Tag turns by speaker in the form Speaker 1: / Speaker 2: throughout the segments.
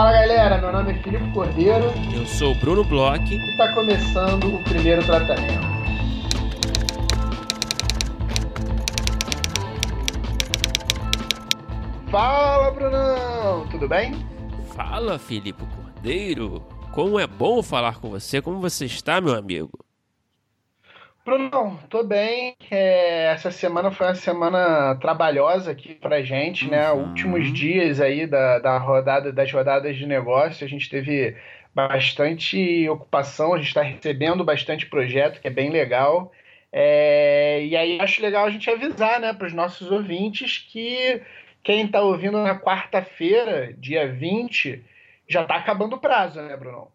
Speaker 1: Fala galera, meu nome é Filipe Cordeiro.
Speaker 2: Eu sou o Bruno Bloch.
Speaker 1: E está começando o primeiro tratamento. Fala Brunão, tudo bem?
Speaker 2: Fala Filipe Cordeiro. Como é bom falar com você. Como você está, meu amigo?
Speaker 1: Bruno, tô bem. É, essa semana foi uma semana trabalhosa aqui pra gente, né? Uhum. Últimos dias aí da, da rodada, das rodadas de negócio, a gente teve bastante ocupação, a gente está recebendo bastante projeto, que é bem legal. É, e aí acho legal a gente avisar né, para os nossos ouvintes que quem está ouvindo na quarta-feira, dia 20, já está acabando o prazo, né, Bruno?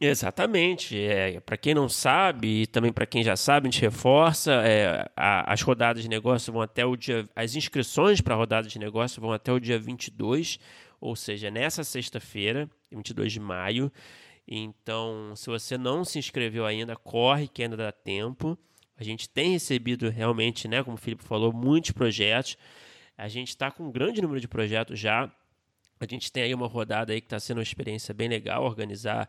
Speaker 2: Exatamente. É, para quem não sabe, e também para quem já sabe, a gente reforça, é, a, as rodadas de negócio vão até o dia. As inscrições para a rodada de negócio vão até o dia 22, ou seja, nessa sexta-feira, 22 de maio. Então, se você não se inscreveu ainda, corre que ainda dá tempo. A gente tem recebido realmente, né, como o Felipe falou, muitos projetos. A gente está com um grande número de projetos já. A gente tem aí uma rodada aí que está sendo uma experiência bem legal, organizar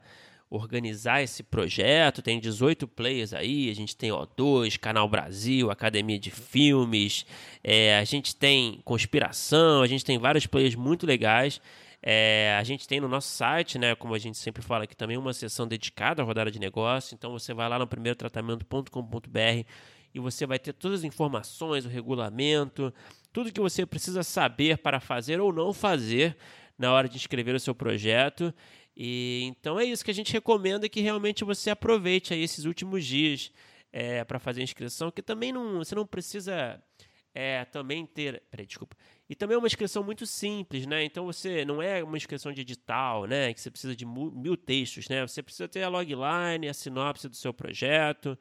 Speaker 2: organizar esse projeto. Tem 18 players aí, a gente tem O2, Canal Brasil, Academia de Filmes, é, a gente tem Conspiração, a gente tem vários players muito legais. É, a gente tem no nosso site, né, como a gente sempre fala aqui também, uma seção dedicada à rodada de negócio. Então você vai lá no primeirotratamento.com.br e você vai ter todas as informações, o regulamento, tudo que você precisa saber para fazer ou não fazer na hora de inscrever o seu projeto. E então é isso que a gente recomenda que realmente você aproveite aí esses últimos dias é, para fazer a inscrição, que também não, você não precisa é, também ter. Peraí, desculpa. E também é uma inscrição muito simples, né? Então você não é uma inscrição de edital, né? Que você precisa de mil textos, né? Você precisa ter a logline, a sinopse do seu projeto,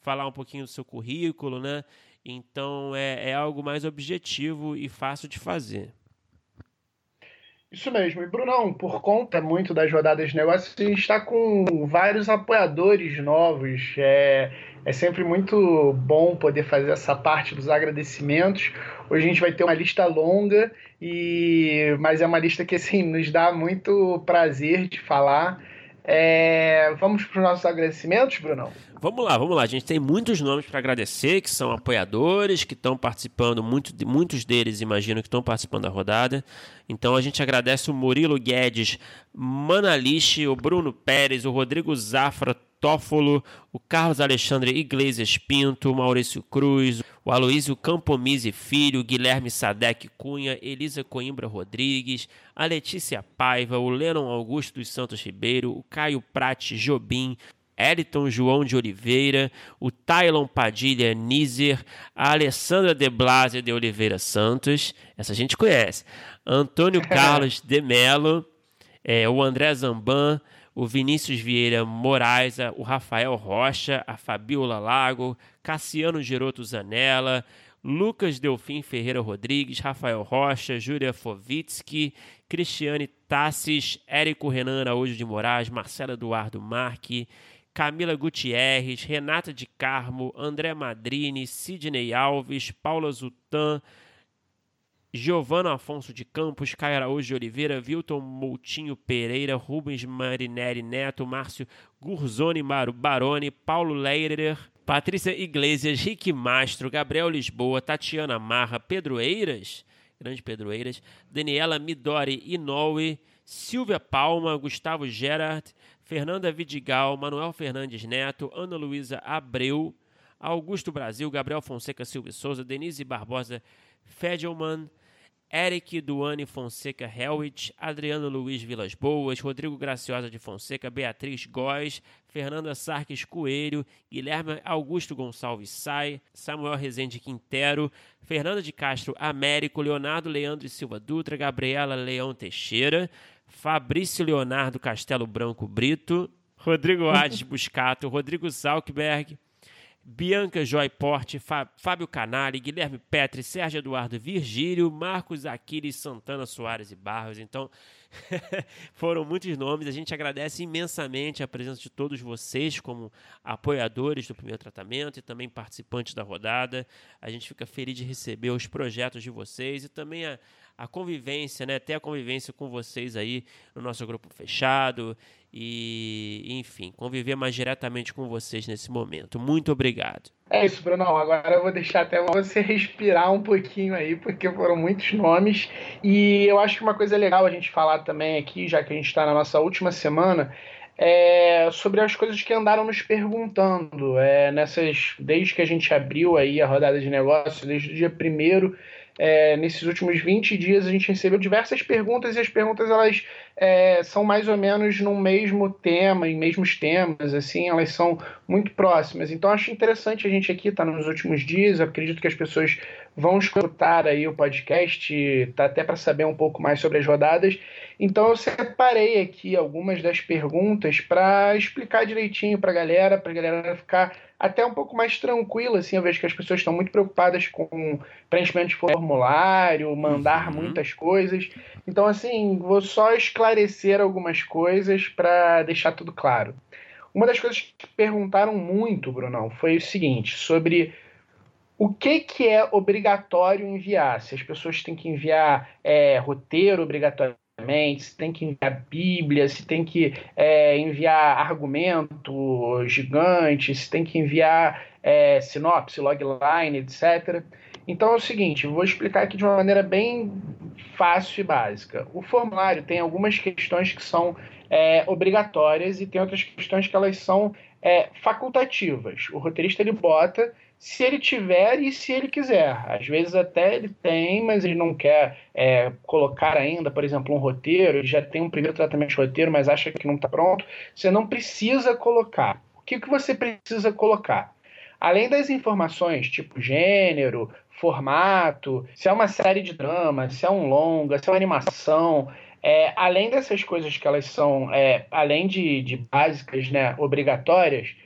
Speaker 2: falar um pouquinho do seu currículo, né? Então é, é algo mais objetivo e fácil de fazer.
Speaker 1: Isso mesmo. E, Brunão, por conta muito das rodadas de negócios, a gente está com vários apoiadores novos. É, é sempre muito bom poder fazer essa parte dos agradecimentos. Hoje a gente vai ter uma lista longa, e mas é uma lista que assim, nos dá muito prazer de falar. É, vamos para os nossos agradecimentos, Brunão?
Speaker 2: Vamos lá, vamos lá. A gente tem muitos nomes para agradecer, que são apoiadores, que estão participando, muito, muitos deles, imagino, que estão participando da rodada. Então a gente agradece o Murilo Guedes, Manalixe, o Bruno Pérez, o Rodrigo Zafra Tófolo, o Carlos Alexandre Iglesias Pinto, o Maurício Cruz, o Aloísio Campomise Filho, Guilherme Sadek Cunha, Elisa Coimbra Rodrigues, a Letícia Paiva, o Lennon Augusto dos Santos Ribeiro, o Caio Prate Jobim, Eriton João de Oliveira, o Tylon Padilha Nízer, a Alessandra de Blase de Oliveira Santos, essa a gente conhece, Antônio Carlos de Melo, é, o André Zamban, o Vinícius Vieira Moraes, o Rafael Rocha, a Fabiola Lago, Cassiano Geroto Zanella, Lucas Delfim Ferreira Rodrigues, Rafael Rocha, Júlia Fovitsky, Cristiane Tassis, Érico Renan Araújo de Moraes, Marcelo Eduardo Marque, Camila Gutierrez, Renata de Carmo, André Madrini, Sidney Alves, Paula Zutan, Giovana Afonso de Campos, Caio Araújo de Oliveira, Vilton Moutinho Pereira, Rubens Marinelli Neto, Márcio Gurzoni Baroni, Paulo Leirer, Patrícia Iglesias, Rick Mastro, Gabriel Lisboa, Tatiana Marra, Pedro Eiras, grande Pedro Eiras, Daniela Midori Inoue, Silvia Palma, Gustavo Gerard, Fernanda Vidigal, Manuel Fernandes Neto, Ana Luísa Abreu, Augusto Brasil, Gabriel Fonseca Silva Souza, Denise Barbosa Fedelman, Eric Duane Fonseca Helwich, Adriano Luiz Vilas Boas, Rodrigo Graciosa de Fonseca, Beatriz Góes, Fernanda Sarques Coelho, Guilherme Augusto Gonçalves Sai, Samuel Rezende Quintero, Fernanda de Castro Américo, Leonardo Leandro Silva Dutra, Gabriela Leão Teixeira, Fabrício Leonardo Castelo Branco Brito, Rodrigo Hades Buscato, Rodrigo Salkberg, Bianca Joy Porte, Fábio Canali, Guilherme Petri, Sérgio Eduardo Virgílio, Marcos Aquiles, Santana Soares e Barros. Então, foram muitos nomes. A gente agradece imensamente a presença de todos vocês como apoiadores do primeiro tratamento e também participantes da rodada. A gente fica feliz de receber os projetos de vocês e também a, a convivência, né? Ter a convivência com vocês aí no nosso grupo fechado e, enfim, conviver mais diretamente com vocês nesse momento. Muito obrigado.
Speaker 1: É isso, Bruno. Agora eu vou deixar até você respirar um pouquinho aí, porque foram muitos nomes. E eu acho que uma coisa legal a gente falar também aqui, já que a gente está na nossa última semana, é sobre as coisas que andaram nos perguntando. É, nessas, desde que a gente abriu aí a rodada de negócios, desde o dia primeiro é, nesses últimos 20 dias a gente recebeu diversas perguntas e as perguntas elas é, são mais ou menos no mesmo tema, em mesmos temas, assim, elas são muito próximas. Então acho interessante a gente aqui estar tá nos últimos dias, Eu acredito que as pessoas vão escutar aí o podcast, tá até para saber um pouco mais sobre as rodadas. Então eu separei aqui algumas das perguntas para explicar direitinho para a galera, para a galera ficar até um pouco mais tranquila, assim, eu vejo que as pessoas estão muito preocupadas com preenchimento de formulário, mandar uhum. muitas coisas. Então, assim, vou só esclarecer algumas coisas para deixar tudo claro. Uma das coisas que perguntaram muito, Brunão, foi o seguinte, sobre o que, que é obrigatório enviar? Se as pessoas têm que enviar é, roteiro obrigatório se tem que enviar Bíblia, se tem que é, enviar argumento gigante, se tem que enviar é, sinopse, logline, etc. Então é o seguinte, vou explicar aqui de uma maneira bem fácil e básica. O formulário tem algumas questões que são é, obrigatórias e tem outras questões que elas são é, facultativas. O roteirista ele bota se ele tiver e se ele quiser. Às vezes até ele tem, mas ele não quer é, colocar ainda, por exemplo, um roteiro, ele já tem um primeiro tratamento de roteiro, mas acha que não está pronto. Você não precisa colocar. O que, que você precisa colocar? Além das informações, tipo gênero, formato, se é uma série de drama, se é um longa, se é uma animação, é, além dessas coisas que elas são, é, além de, de básicas, né, obrigatórias,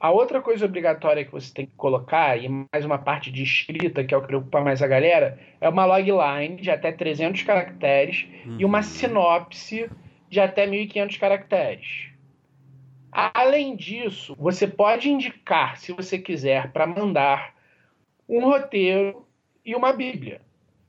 Speaker 1: a outra coisa obrigatória que você tem que colocar, e mais uma parte de escrita, que é o que preocupa mais a galera, é uma logline de até 300 caracteres uhum. e uma uhum. sinopse de até 1.500 caracteres. Além disso, você pode indicar, se você quiser, para mandar um roteiro e uma Bíblia.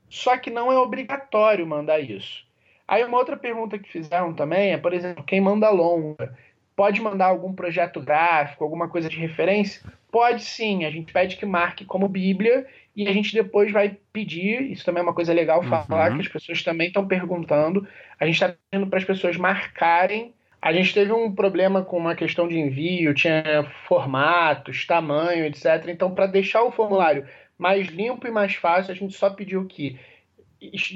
Speaker 1: Só que não é obrigatório mandar isso. Aí uma outra pergunta que fizeram também é, por exemplo, quem manda longa Pode mandar algum projeto gráfico, alguma coisa de referência? Pode sim, a gente pede que marque como Bíblia e a gente depois vai pedir, isso também é uma coisa legal falar, uhum. que as pessoas também estão perguntando, a gente está pedindo para as pessoas marcarem. A gente teve um problema com uma questão de envio, tinha formatos, tamanho, etc. Então, para deixar o formulário mais limpo e mais fácil, a gente só pediu que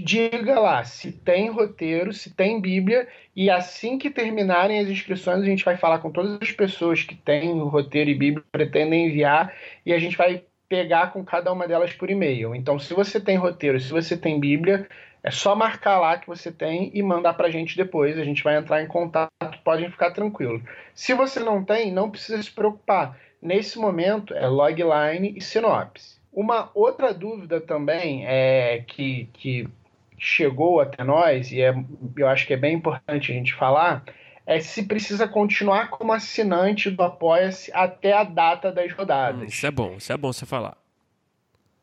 Speaker 1: diga lá se tem roteiro, se tem Bíblia, e assim que terminarem as inscrições, a gente vai falar com todas as pessoas que têm roteiro e Bíblia, pretendem enviar, e a gente vai pegar com cada uma delas por e-mail. Então, se você tem roteiro, se você tem Bíblia, é só marcar lá que você tem e mandar para a gente depois. A gente vai entrar em contato, podem ficar tranquilos. Se você não tem, não precisa se preocupar. Nesse momento, é logline e sinopse. Uma outra dúvida também é que, que chegou até nós, e é, eu acho que é bem importante a gente falar, é se precisa continuar como assinante do Apoia-se até a data das rodadas. Hum,
Speaker 2: isso é bom, isso é bom você falar.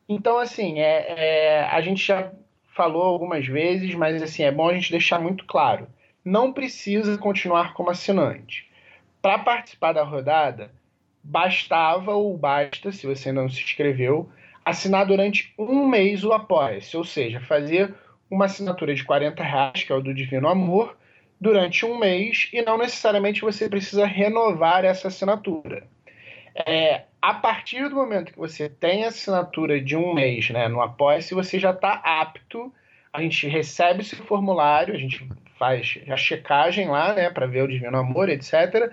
Speaker 1: Então, assim, é, é, a gente já falou algumas vezes, mas assim, é bom a gente deixar muito claro. Não precisa continuar como assinante. Para participar da rodada, bastava ou basta, se você não se inscreveu, assinar durante um mês o Apoia-se, ou seja, fazer uma assinatura de 40 reais, que é o do Divino Amor, durante um mês e não necessariamente você precisa renovar essa assinatura. É, a partir do momento que você tem a assinatura de um mês né, no Apoia-se, você já está apto, a gente recebe esse formulário, a gente faz a checagem lá né, para ver o Divino Amor, etc.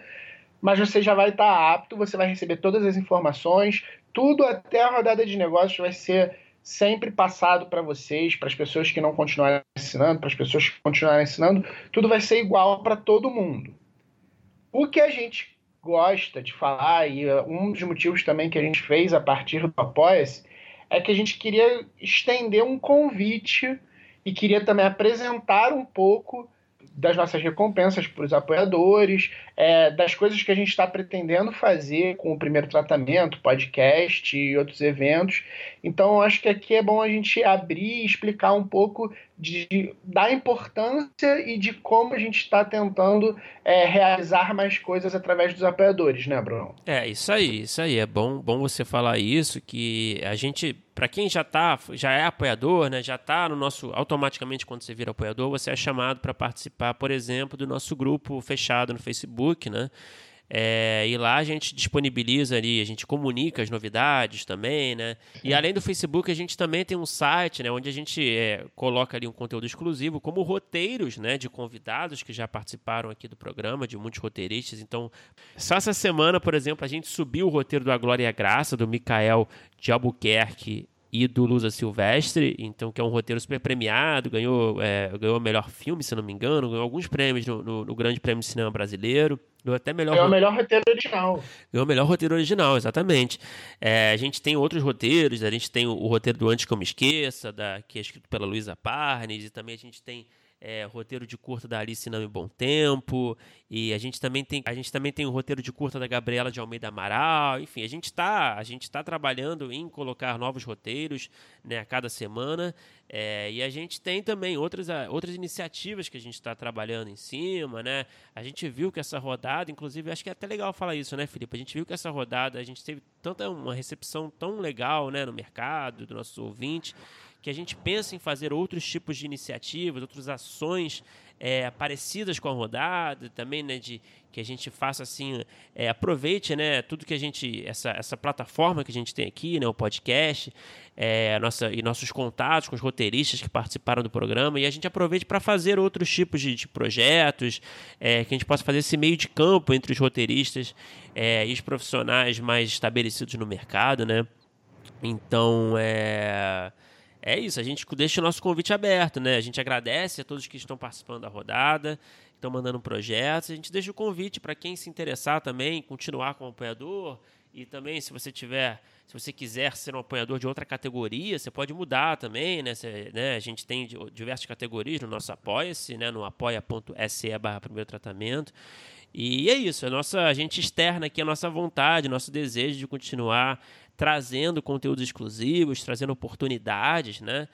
Speaker 1: Mas você já vai estar tá apto, você vai receber todas as informações, tudo até a rodada de negócios vai ser sempre passado para vocês, para as pessoas que não continuarem ensinando, para as pessoas que continuarem ensinando, tudo vai ser igual para todo mundo. O que a gente gosta de falar, e uh, um dos motivos também que a gente fez a partir do Apoia-se, é que a gente queria estender um convite e queria também apresentar um pouco das nossas recompensas para os apoiadores, é, das coisas que a gente está pretendendo fazer com o primeiro tratamento, podcast e outros eventos. Então, acho que aqui é bom a gente abrir e explicar um pouco de, da importância e de como a gente está tentando é, realizar mais coisas através dos apoiadores, né, Bruno?
Speaker 2: É, isso aí, isso aí. É bom, bom você falar isso, que a gente, para quem já tá, já é apoiador, né, já está no nosso, automaticamente quando você vira apoiador, você é chamado para participar, por exemplo, do nosso grupo fechado no Facebook, né? É, e lá a gente disponibiliza ali, a gente comunica as novidades também, né? E além do Facebook, a gente também tem um site, né? Onde a gente é, coloca ali um conteúdo exclusivo, como roteiros, né? De convidados que já participaram aqui do programa, de muitos roteiristas. Então, só essa semana, por exemplo, a gente subiu o roteiro do A Glória e a Graça, do Mikael de Albuquerque e do Lusa Silvestre, então que é um roteiro super premiado, ganhou é, ganhou melhor filme, se não me engano, ganhou alguns prêmios no, no, no Grande Prêmio de Cinema Brasileiro, ganhou até melhor
Speaker 1: ganhou o melhor roteiro original.
Speaker 2: Ganhou o melhor roteiro original, exatamente. É, a gente tem outros roteiros, a gente tem o, o, roteiro do Antes que eu me esqueça, da, que é escrito pela Luísa Parnes, e também a gente tem é, roteiro de curta da Alice Não em Bom Tempo, e a gente também tem a gente também tem o roteiro de curta da Gabriela de Almeida Amaral, enfim, a gente está a gente está trabalhando em colocar novos roteiros né, a cada semana, é, e a gente tem também outras, outras iniciativas que a gente está trabalhando em cima, né? A gente viu que essa rodada, inclusive, acho que é até legal falar isso, né, Felipe? A gente viu que essa rodada, a gente teve tanta uma recepção tão legal, né, no mercado, do nosso ouvinte, que a gente pensa em fazer outros tipos de iniciativas, outras ações é, parecidas com a rodada, também, né, de que a gente faça assim, é, aproveite, né, tudo que a gente, essa, essa plataforma que a gente tem aqui, né, o podcast, é, nossa, e nossos contatos com os roteiristas que participaram do programa, e a gente aproveite para fazer outros tipos de, de projetos, é, que a gente possa fazer esse meio de campo entre os roteiristas é, e os profissionais mais estabelecidos no mercado, né. Então, é é isso, a gente deixa o nosso convite aberto, né? A gente agradece a todos que estão participando da rodada, estão mandando projetos. A gente deixa o convite para quem se interessar também, continuar como apoiador. E também, se você tiver, se você quiser ser um apoiador de outra categoria, você pode mudar também, né? Né? A gente tem diversas categorias no nosso Apoia-se, né? No apoia.se barra primeiro tratamento. E é isso, a, nossa, a gente externa aqui a nossa vontade, nosso desejo de continuar trazendo conteúdos exclusivos, trazendo oportunidades né,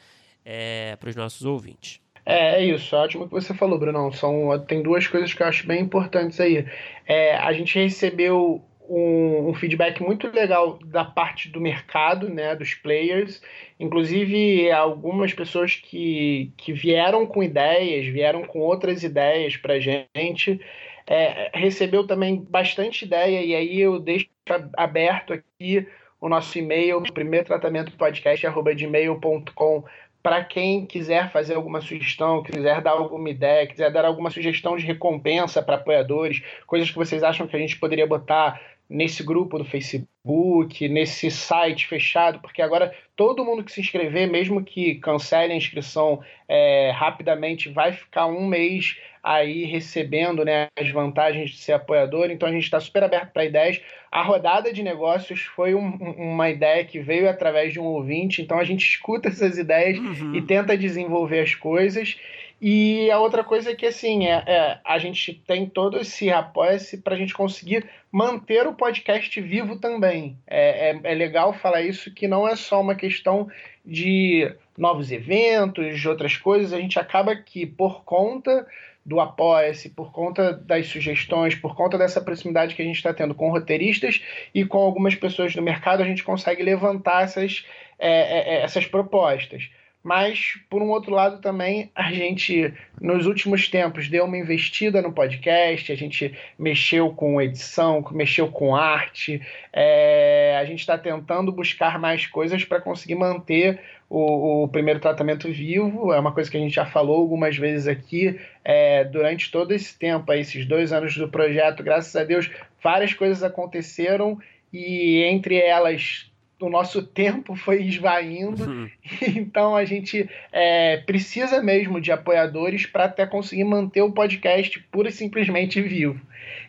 Speaker 2: é, para os nossos ouvintes.
Speaker 1: É, é isso, ótimo que você falou, Brunão. São, tem duas coisas que eu acho bem importantes aí. É, a gente recebeu um, um, feedback muito legal da parte do mercado, né, dos players. Inclusive, algumas pessoas que, que vieram com ideias, vieram com outras ideias para gente. É, recebeu também bastante ideia, e aí eu deixo aberto aqui o nosso e-mail, primeiro tratamento podcast, arroba gmail.com, para quem quiser fazer alguma sugestão, quiser dar alguma ideia, quiser dar alguma sugestão de recompensa para apoiadores, coisas que vocês acham que a gente poderia botar nesse grupo do Facebook, nesse site fechado, porque agora todo mundo que se inscrever, mesmo que cancele a inscrição é, rapidamente, vai ficar um mês aí recebendo né, as vantagens de ser apoiador. Então a gente está super aberto para ideias. A rodada de negócios foi um, uma ideia que veio através de um ouvinte, então a gente escuta essas ideias uhum. e tenta desenvolver as coisas. E a outra coisa é que assim, é, é a gente tem todo esse apoio-se para a gente conseguir manter o podcast vivo também. É, é, é, legal falar isso que não é só uma questão de novos eventos, de outras coisas, a gente acaba que, por conta do Apoia-se, por conta das sugestões, por conta dessa proximidade que a gente está tendo com roteiristas e com algumas pessoas do mercado, a gente consegue levantar essas, é, é, é essas propostas. Mas, por um outro lado, também a gente, nos últimos tempos, deu uma investida no podcast, a gente mexeu com edição, mexeu com arte, é, a gente está tentando buscar mais coisas para conseguir manter o, o, primeiro tratamento vivo. É uma coisa que a gente já falou algumas vezes aqui. É, durante todo esse tempo, esses dois anos do projeto, graças a Deus, várias coisas aconteceram e entre elas o nosso tempo foi esvaindo, uhum. então a gente é, precisa mesmo de apoiadores para até conseguir manter o podcast pura e simplesmente vivo.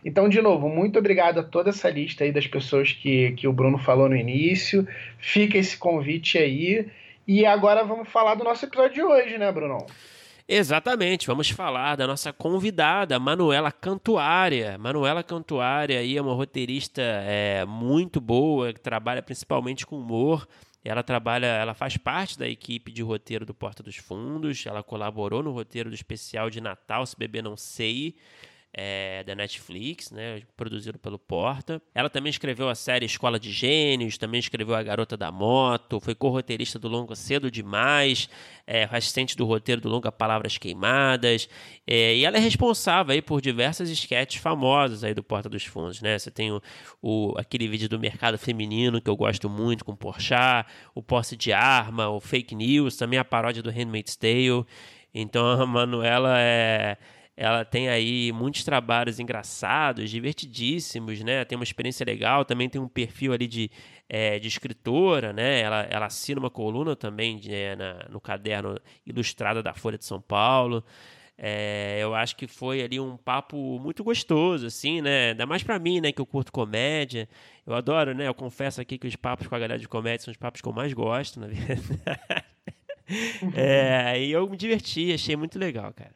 Speaker 1: Então, de novo, muito obrigado a toda essa lista aí das pessoas que, que o Bruno falou no início. Fica esse convite aí. E agora vamos falar do nosso episódio de hoje, né, Bruno?
Speaker 2: Exatamente, vamos falar da nossa convidada, Manuela Cantuária. Manuela Cantuária aí é uma roteirista é, muito boa, que trabalha principalmente com humor. Ela trabalha, ela faz parte da equipe de roteiro do Porta dos Fundos. Ela colaborou no roteiro do especial de Natal, Se Beber Não Sei é, da Netflix, né, produzido pelo Porta. Ela também escreveu a série Escola de Gênios, também escreveu A Garota da Moto, foi co-roteirista do longa Cedo Demais, é, assistente do roteiro do longa Palavras Queimadas, é, e ela é responsável aí por diversas esquetes famosas aí do Porta dos Fundos, né? Você tem o, o, aquele vídeo do mercado feminino que eu gosto muito com Porchat, o posse de arma, o fake news, também a paródia do Handmaid's Tale. Então a Manuela é ela tem aí muitos trabalhos engraçados, divertidíssimos, né? Tem uma experiência legal, também tem um perfil ali de, é, de escritora, né? Ela, ela assina uma coluna também de, é, na, no caderno ilustrada da Folha de São Paulo. É, eu acho que foi ali um papo muito gostoso, assim, né? Ainda mais para mim, né? Que eu curto comédia. Eu adoro, né? Eu confesso aqui que os papos com a galera de comédia são os papos que eu mais gosto, na verdade. é, e eu me diverti, achei muito legal, cara.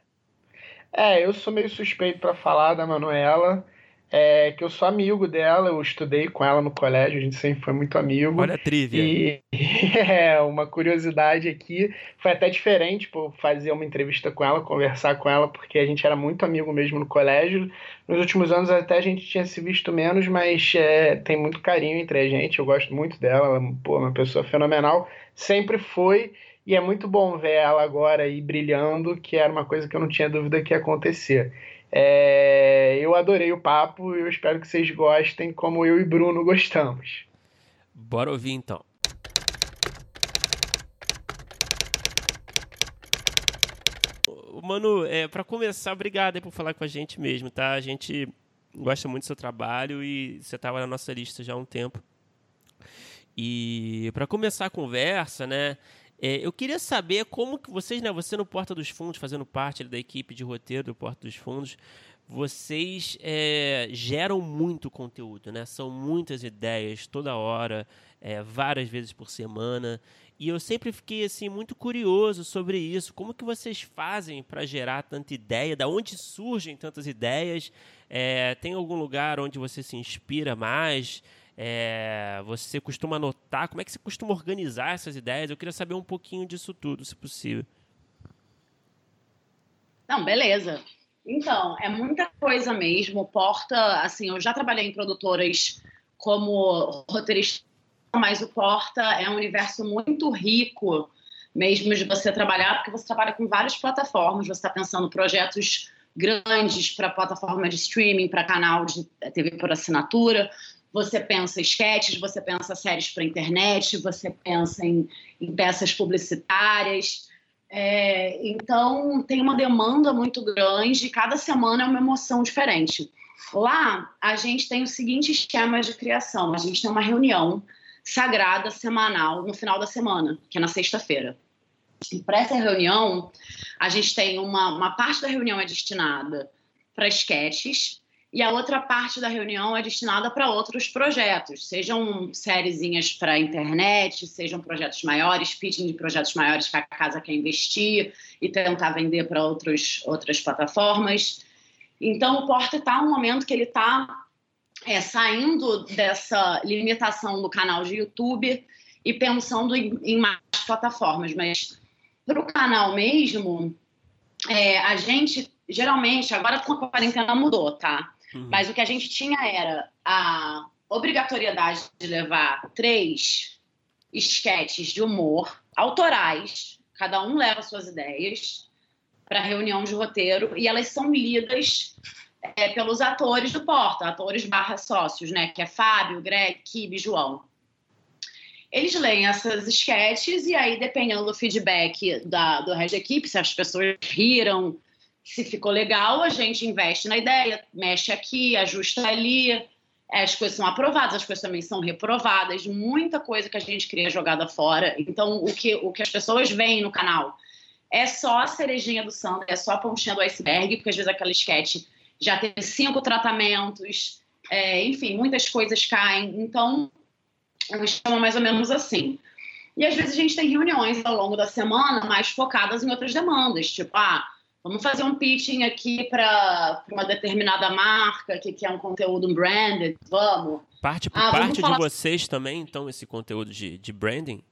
Speaker 1: É, eu sou meio suspeito para falar da Manuela, é, que eu sou amigo dela, eu estudei com ela no colégio, a gente sempre foi muito amigo.
Speaker 2: Olha a trivia.
Speaker 1: E é, uma curiosidade aqui, foi até diferente, por fazer uma entrevista com ela, conversar com ela, porque a gente era muito amigo mesmo no colégio. Nos últimos anos até a gente tinha se visto menos, mas é, tem muito carinho entre a gente, eu gosto muito dela, ela pô, é uma pessoa fenomenal, sempre foi. E é muito bom ver ela agora aí brilhando, que era uma coisa que eu não tinha dúvida que ia acontecer. É, eu adorei o papo e eu espero que vocês gostem como eu e Bruno gostamos.
Speaker 2: Bora ouvir então. Mano, é, para começar, obrigado aí por falar com a gente mesmo, tá? A gente gosta muito do seu trabalho e você estava na nossa lista já há um tempo. E para começar a conversa, né? É, eu queria saber como que vocês, né, você no Porta dos Fundos, fazendo parte da equipe de roteiro do Porta dos Fundos, vocês é, geram muito conteúdo, né? São muitas ideias toda hora, é, várias vezes por semana. E eu sempre fiquei assim muito curioso sobre isso. Como que vocês fazem para gerar tanta ideia? Da onde surgem tantas ideias? É, tem algum lugar onde você se inspira mais? É, você costuma anotar? Como é que você costuma organizar essas ideias? Eu queria saber um pouquinho disso tudo, se possível.
Speaker 3: Não, beleza. Então, é muita coisa mesmo. Porta, assim, eu já trabalhei em produtoras como roteirista, mas o Porta é um universo muito rico mesmo de você trabalhar, porque você trabalha com várias plataformas, você está pensando projetos grandes para plataforma de streaming, para canal de TV por assinatura, você pensa esquetes, você pensa séries para internet, você pensa em, em peças publicitárias. É, então, tem uma demanda muito grande e cada semana é uma emoção diferente. Lá, a gente tem o seguinte esquema de criação: a gente tem uma reunião sagrada semanal no final da semana, que é na sexta-feira. E para essa reunião, a gente tem uma, uma parte da reunião é destinada para esquetes, e a outra parte da reunião é destinada para outros projetos, sejam sériezinhas para a internet, sejam projetos maiores, pitching de projetos maiores que a casa quer investir e tentar vender para outras plataformas. Então, o Porta está um momento que ele está é, saindo dessa limitação do canal de YouTube e pensando em, em mais plataformas. Mas para o canal mesmo, é, a gente geralmente, agora com a quarentena mudou, tá? Uhum. Mas o que a gente tinha era a obrigatoriedade de levar três esquetes de humor autorais, cada um leva suas ideias para reunião de roteiro e elas são lidas é, pelos atores do Porta, atores barra sócios, né? Que é Fábio, Greg, Kibe, João. Eles leem essas esquetes e aí, dependendo do feedback da, do resto da equipe, se as pessoas riram, se ficou legal, a gente investe na ideia, mexe aqui, ajusta ali. é, as coisas são aprovadas, as coisas também são reprovadas, muita coisa que a gente cria jogada fora. Então, o que, o que as pessoas veem no canal é só a cerejinha do santo, é só a pontinha do iceberg, porque às vezes aquela sketch já teve cinco tratamentos, é, enfim, muitas coisas caem. Então, eu chamo mais ou menos assim. E às vezes a gente tem reuniões ao longo da semana mais focadas em outras demandas, tipo, ah, Vamos fazer um pitching aqui para uma determinada marca que quer um conteúdo branded, vamos.
Speaker 2: Parte ah, parte de vocês também, então, esse conteúdo de, de branding?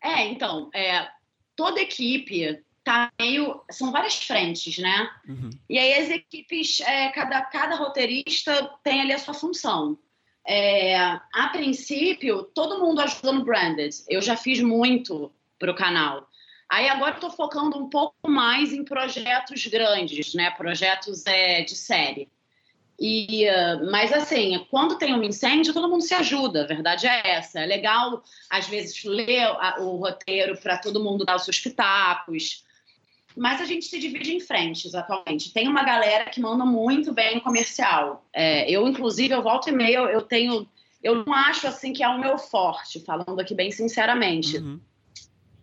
Speaker 3: É, então, é, toda equipe tá meio. São várias frentes, né? Uhum. E aí as equipes, é, cada, cada roteirista tem ali a sua função. É, a princípio, todo mundo ajuda no branded. Eu já fiz muito para o canal. Aí agora estou focando um pouco mais em projetos grandes, né? Projetos é, de série. E, uh, mas assim, quando tem um incêndio, todo mundo se ajuda, a verdade é essa. É legal, às vezes, ler o roteiro para todo mundo dar os seus pitacos. Mas a gente se divide em frentes atualmente. Tem uma galera que manda muito bem no comercial. É, eu, inclusive, eu volto e meio, eu tenho. Eu não acho assim que é o meu forte, falando aqui bem sinceramente. Uhum.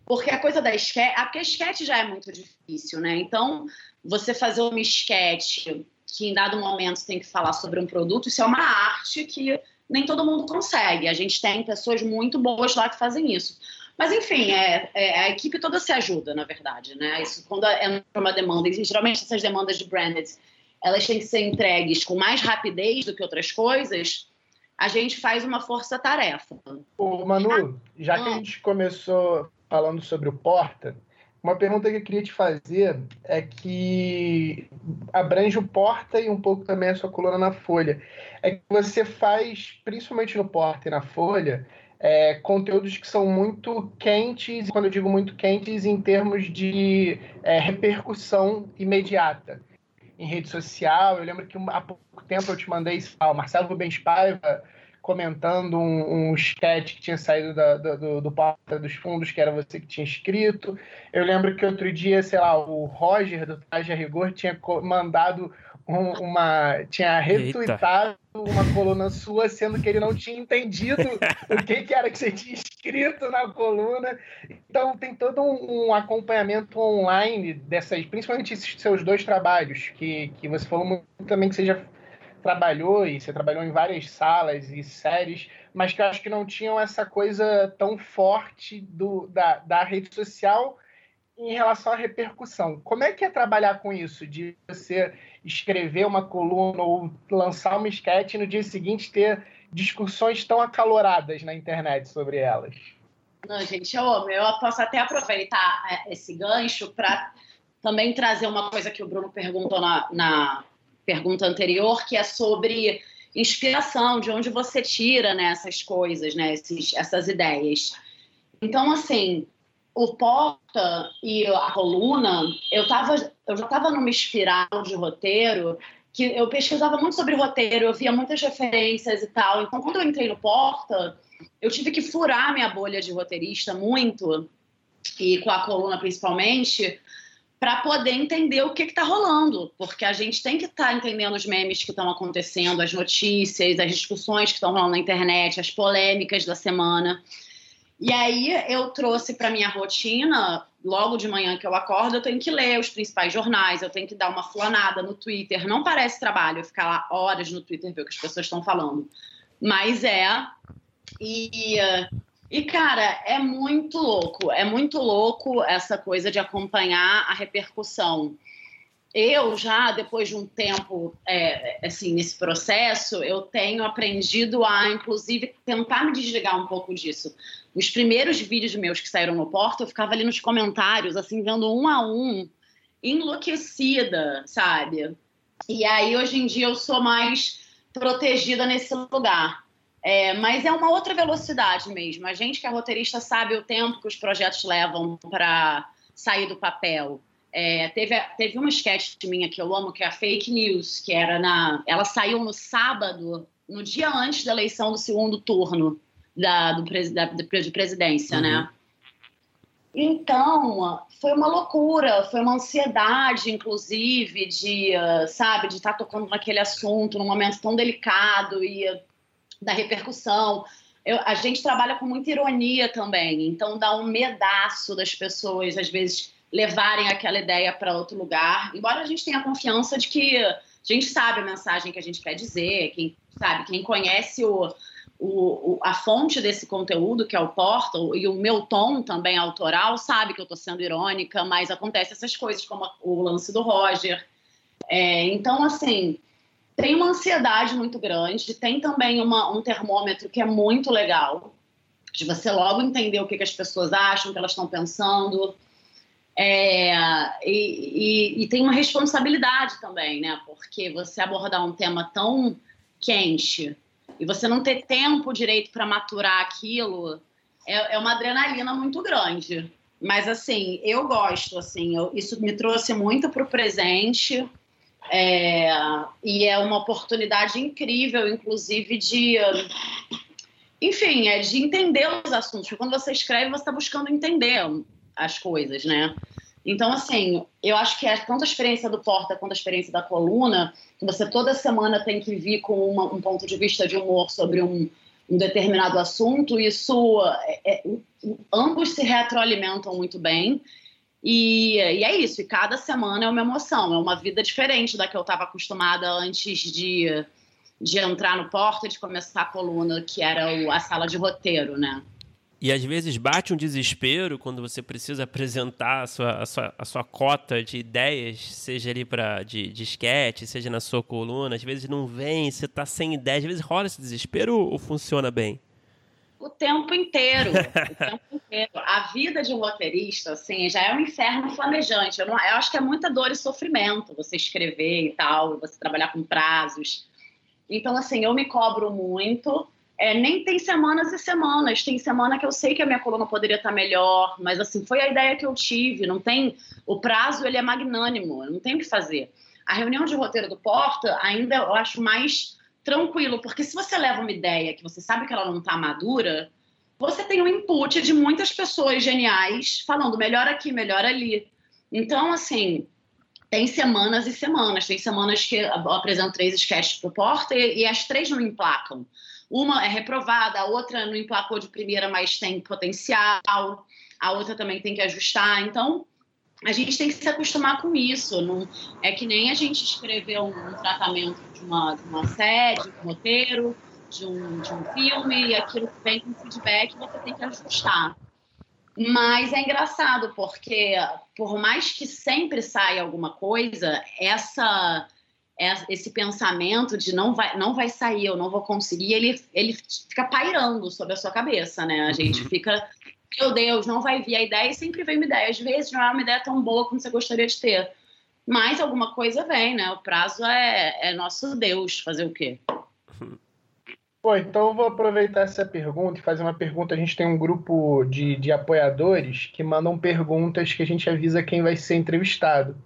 Speaker 3: Porque a coisa da esquete. Ah, porque a esquete já é muito difícil, né? Então, você fazer uma esquete que em dado momento tem que falar sobre um produto, isso é uma arte que nem todo mundo consegue. A gente tem pessoas muito boas lá que fazem isso. Mas, enfim, é, é, a equipe toda se ajuda, na verdade, né? Isso quando é uma demanda, e geralmente essas demandas de branded, elas têm que ser entregues com mais rapidez do que outras coisas, a gente faz uma força-tarefa.
Speaker 1: Ô, Manu, já que a ah. gente começou falando sobre o Porta, uma pergunta que eu queria te fazer é que abrange o Porta e um pouco também a sua coluna na Folha. É que você faz, principalmente no Porta e na Folha, é, conteúdos que são muito quentes, quando eu digo muito quentes, em termos de é, repercussão imediata. Em rede social, eu lembro que há pouco tempo eu te mandei, ah, o Marcelo Rubens Paiva comentando um, um sketch que tinha saído da, do, do Porta dos Fundos, que era você que tinha escrito. Eu lembro que outro dia, sei lá, o Roger do Traje a Rigor tinha mandado um, uma. tinha retweetado Eita. uma coluna sua, sendo que ele não tinha entendido o que, que era que você tinha escrito na coluna. Então tem todo um, um acompanhamento online dessas, principalmente esses seus dois trabalhos, que, que você falou muito também que você já trabalhou e você trabalhou em várias salas e séries, mas que eu acho que não tinham essa coisa tão forte do, da, da rede social em relação à repercussão. Como é que é trabalhar com isso? De você escrever uma coluna ou lançar uma sketch e no dia seguinte ter discussões tão acaloradas na internet sobre elas?
Speaker 3: Não, gente, eu amo. Eu posso até aproveitar é, esse gancho para também trazer uma coisa que o Bruno perguntou na, na, pergunta anterior, que é sobre inspiração, de onde você tira né, essas coisas, né, esses, essas ideias. Então, assim, o Porta e a coluna, eu, tava, eu já estava numa espiral de roteiro que eu pesquisava muito sobre roteiro, eu via muitas referências e tal. Então, quando eu entrei no Porta, eu tive que furar minha bolha de roteirista muito, e com a coluna principalmente, para poder entender o que está rolando, porque a gente tem que estar tá entendendo os memes que estão acontecendo, as notícias, as discussões que estão rolando na internet, as polêmicas da semana. E aí eu trouxe para minha rotina, logo de manhã que eu acordo, eu tenho que ler os principais jornais, eu tenho que dar uma flanada no Twitter. Não parece trabalho eu ficar lá horas no Twitter ver o que as pessoas estão falando, mas é. E e, cara, é muito louco, é muito louco essa coisa de acompanhar a repercussão. Eu já, depois de um tempo, é, assim, nesse processo, eu tenho aprendido a, inclusive, tentar me desligar um pouco disso. Os primeiros vídeos meus que saíram no Porto, eu ficava ali nos comentários, assim, vendo um a um, enlouquecida, sabe? E aí, hoje em dia, eu sou mais protegida nesse lugar. É, mas é uma outra velocidade mesmo. A gente que é roteirista sabe o tempo que os projetos levam para sair do papel. É, teve, teve uma sketch minha que eu amo, que é a Fake News, que era na. Ela saiu no sábado, no dia antes da eleição do segundo turno da, do, da, de presidência, né? uhum. né? Então, foi uma loucura, foi uma ansiedade, inclusive, de, sabe, de estar tá tocando naquele assunto num momento tão delicado e da repercussão. Eu, a gente trabalha com muita ironia também, então dá um medaço das pessoas, às vezes, levarem aquela ideia para outro lugar, embora a gente tenha confiança de que a gente sabe a mensagem que a gente quer dizer, quem sabe, quem conhece o, o, a fonte desse conteúdo, que é o Portal, e o meu tom também autoral, sabe que eu estou sendo irônica, mas acontece essas coisas, como o lance do Roger. É, então, assim, tem uma ansiedade muito grande, tem também uma, um termômetro que é muito legal, de você logo entender o que, que as pessoas acham, o que elas estão pensando. É, e, e, e, tem uma responsabilidade também, né? Porque você abordar um tema tão quente e você não ter tempo direito para maturar aquilo é, é, uma adrenalina muito grande. Mas assim, eu gosto, assim, eu, isso me trouxe muito para o presente. É, e é uma oportunidade incrível, inclusive, de. Enfim, é de entender os assuntos. Porque quando você escreve, você está buscando entender as coisas, né? Então, assim, eu acho que é tanto a experiência do Porta quanto a experiência da coluna, que você toda semana tem que vir com uma, um ponto de vista de humor sobre um, um determinado assunto, isso é, é, ambos se retroalimentam muito bem. E, e, é isso, e cada semana é uma emoção, é uma vida diferente da que eu estava acostumada antes de, de entrar no Porta, de começar a coluna, que era o, a sala de roteiro, né?
Speaker 2: E às vezes bate um desespero quando você precisa apresentar a sua, a sua, a sua cota de ideias, seja ali para de, de sketch, seja na sua coluna. Às vezes não vem, você está sem ideia. Às vezes rola esse desespero ou funciona bem?
Speaker 3: O tempo inteiro. o tempo inteiro. A vida de um roteirista, assim, já é um inferno flamejante. Eu, não, eu acho que é muita dor e sofrimento você escrever e tal, você trabalhar com prazos. Então, assim, eu me cobro muito é, nem tem semanas e semanas. Tem semana que eu sei que a minha coluna poderia estar melhor, mas assim, foi a ideia que eu tive. Não tem. O prazo ele é magnânimo, não tem o que fazer. A reunião de roteiro do Porta ainda eu acho mais tranquilo, porque se você leva uma ideia que você sabe que ela não está madura, você tem um input de muitas pessoas geniais falando melhor aqui, melhor ali. Então, assim, tem semanas e semanas. Tem semanas que eu apresento três sketches pro Porta e, e as três não emplacam. Uma é reprovada, a outra não emplacou de primeira, mas tem potencial, a outra também tem que ajustar. Então, a gente tem que se acostumar com isso. Não, é que nem a gente escrever um, um tratamento de uma, de uma série, de um roteiro, de um, de um filme, e aquilo que vem com feedback você tem que ajustar. Mas é engraçado, porque por mais que sempre saia alguma coisa, essa é esse pensamento de não vai, não vai sair, eu não vou conseguir, ele, ele fica pairando sobre a sua cabeça, né? A gente uhum. fica, meu Deus, não vai vir a ideia e sempre vem uma ideia. Às vezes não é uma ideia tão boa como você gostaria de ter. Mas alguma coisa vem, né? O prazo é, é nosso Deus, fazer o quê?
Speaker 1: Pô, então eu vou aproveitar essa pergunta e fazer uma pergunta. A gente tem um grupo de, de apoiadores que mandam perguntas que a gente avisa quem vai ser entrevistado.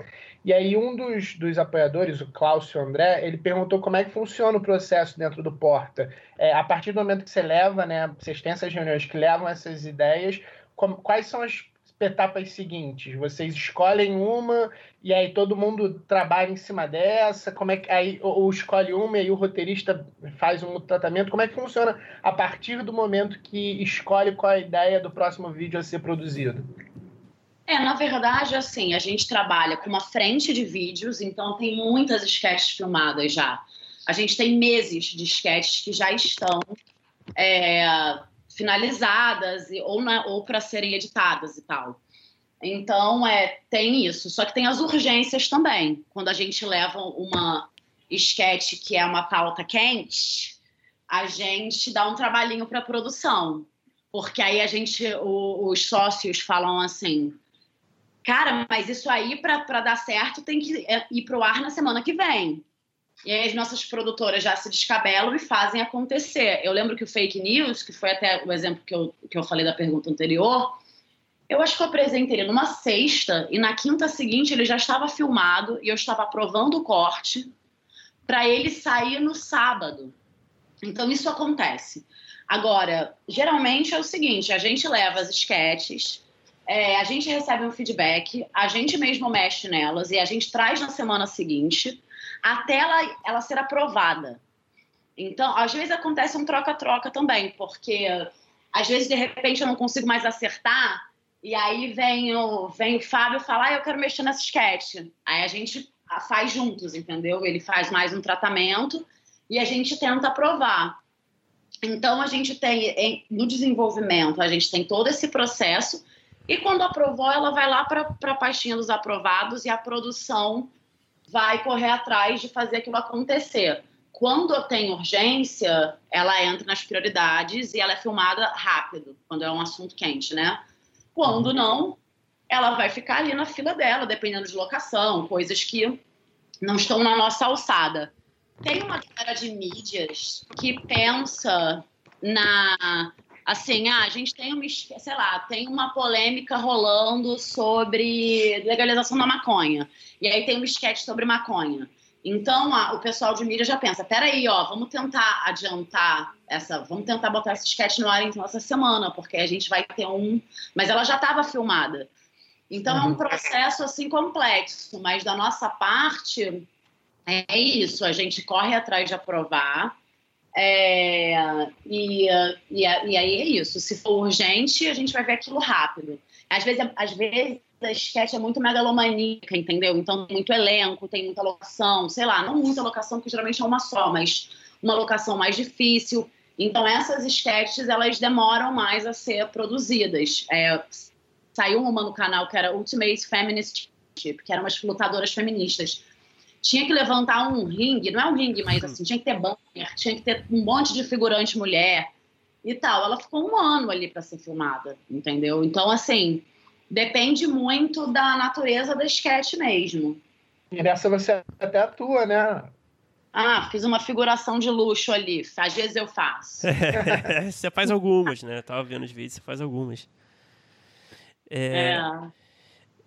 Speaker 1: E aí um dos, dos apoiadores, o Cláudio André, ele perguntou como é que funciona o processo dentro do Porta. É, a partir do momento que você leva, né, vocês têm essas reuniões que levam essas ideias, como, quais são as etapas seguintes? Vocês escolhem uma e aí todo mundo trabalha em cima dessa? Como é que aí ou, ou escolhe uma e aí o roteirista faz um tratamento? Como é que funciona a partir do momento que escolhe qual a ideia do próximo vídeo a ser produzido?
Speaker 3: É, na verdade, assim, a gente trabalha com uma frente de vídeos, então tem muitas sketches filmadas já. A gente tem meses de sketches que já estão é, finalizadas ou, ou para serem editadas e tal. Então, é, tem isso. Só que tem as urgências também. Quando a gente leva uma sketch que é uma pauta quente, a gente dá um trabalhinho para a produção. Porque aí a gente, o, os sócios falam assim: cara, mas isso aí, para dar certo, tem que é, ir para o ar na semana que vem. E aí as nossas produtoras já se descabelam e fazem acontecer. Eu lembro que o fake news, que foi até o exemplo que eu, que eu falei da pergunta anterior, eu acho que eu apresentei ele numa sexta e na quinta seguinte ele já estava filmado e eu estava aprovando o corte para ele sair no sábado. Então isso acontece. Agora, geralmente é o seguinte: a gente leva as esquetes, é, a gente recebe um feedback, a gente mesmo mexe nelas e a gente traz na semana seguinte até ela, ela ser aprovada. Então, às vezes acontece um troca-troca também, porque às vezes de repente eu não consigo mais acertar e aí vem o, vem o Fábio falar, ah, eu quero mexer nessa sketch. Aí a gente faz juntos, entendeu? Ele faz mais um tratamento e a gente tenta aprovar. Então a gente tem no desenvolvimento, a gente tem todo esse processo e quando aprovou, ela vai lá para a pastinha dos aprovados e a produção vai correr atrás de fazer aquilo acontecer. Quando tem urgência, ela entra nas prioridades e ela é filmada rápido, quando é um assunto quente, né? Quando uhum. não, ela vai ficar ali na fila dela, dependendo de locação, coisas que não estão na nossa alçada. Tem uma galera de mídias que pensa na assim, ah, a gente tem uma, sei lá, tem uma polêmica rolando sobre legalização da maconha. E aí tem um esquete sobre maconha. Então, a, o pessoal de mídia já pensa, peraí, ó, vamos tentar adiantar essa, vamos tentar botar esse sketch no ar então essa semana, porque a gente vai ter um, mas ela já estava filmada. Então uhum. é um uhum. processo assim complexo, mas da nossa parte é isso, a gente corre atrás de aprovar. É, e, e, e aí é isso. Se for urgente, a gente vai ver aquilo rápido. Às vezes, às vezes a sketch é muito megalomaníaca, entendeu? Então tem muito elenco, tem muita locação, sei lá, não muita locação, que geralmente é uma só, mas uma locação mais difícil. Então essas sketches, elas demoram mais a ser produzidas. É, saiu uma no canal que era Ultimate Feminist que eram umas lutadoras feministas tinha que levantar um ringue, não é um ringue, mas assim, tinha que ter banner, tinha que ter um monte de figurante mulher e tal. Ela ficou um ano ali para ser filmada, entendeu? Então, assim, depende muito da natureza da sketch mesmo.
Speaker 1: E nessa você até atua, né?
Speaker 3: Ah, fiz uma figuração de luxo ali. Às vezes eu faço.
Speaker 2: você faz algumas, né? Eu tava vendo os vídeos, você faz algumas. É... é...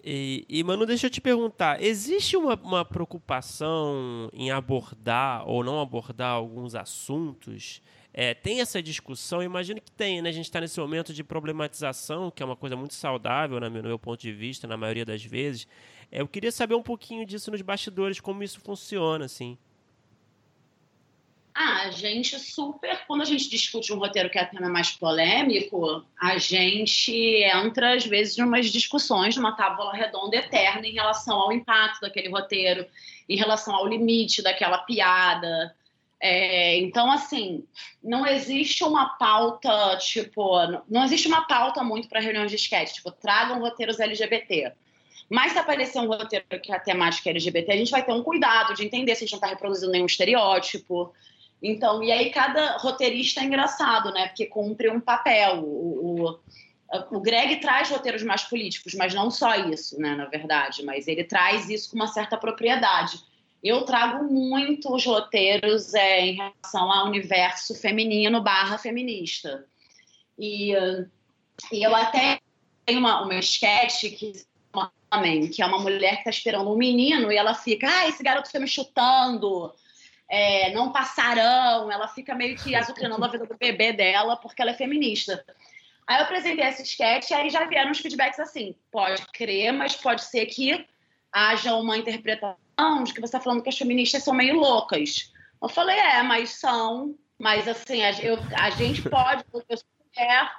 Speaker 2: E, e, Manu, deixa eu te perguntar: existe uma, uma preocupação em abordar ou não abordar alguns assuntos? É, tem essa discussão? Imagino que tem, né? A gente está nesse momento de problematização, que é uma coisa muito saudável, né, no meu ponto de vista, na maioria das vezes. É, eu queria saber um pouquinho disso nos bastidores, como isso funciona, assim.
Speaker 3: Ah, a gente super. Quando a gente discute um roteiro que é tema mais polêmico, a gente entra, às vezes, em umas discussões, numa tábua redonda eterna em relação ao impacto daquele roteiro, em relação ao limite daquela piada. É, então, assim, não existe uma pauta, tipo, não existe uma pauta muito para reuniões de sketch, tipo, tragam roteiros LGBT. Mas se aparecer um roteiro que a temática é LGBT, a gente vai ter um cuidado de entender se a gente não está reproduzindo nenhum estereótipo, então, e aí cada roteirista é engraçado, né? Porque cumpre um papel. O, o, o Greg traz roteiros mais políticos, mas não só isso, né? Na verdade, mas ele traz isso com uma certa propriedade. Eu trago muitos roteiros é, em relação ao universo feminino barra feminista. E, e eu até tenho uma, uma sketch que que é uma mulher que está esperando um menino e ela fica, ah, esse garoto fica me chutando, é, não passarão, ela fica meio que azucrinando a vida do bebê dela porque ela é feminista. Aí eu apresentei esse sketch e aí já vieram os feedbacks assim, pode crer, mas pode ser que haja uma interpretação de que você está falando que as feministas são meio loucas. Eu falei, é, mas são, mas assim, a, eu, a gente pode, eu sou mulher,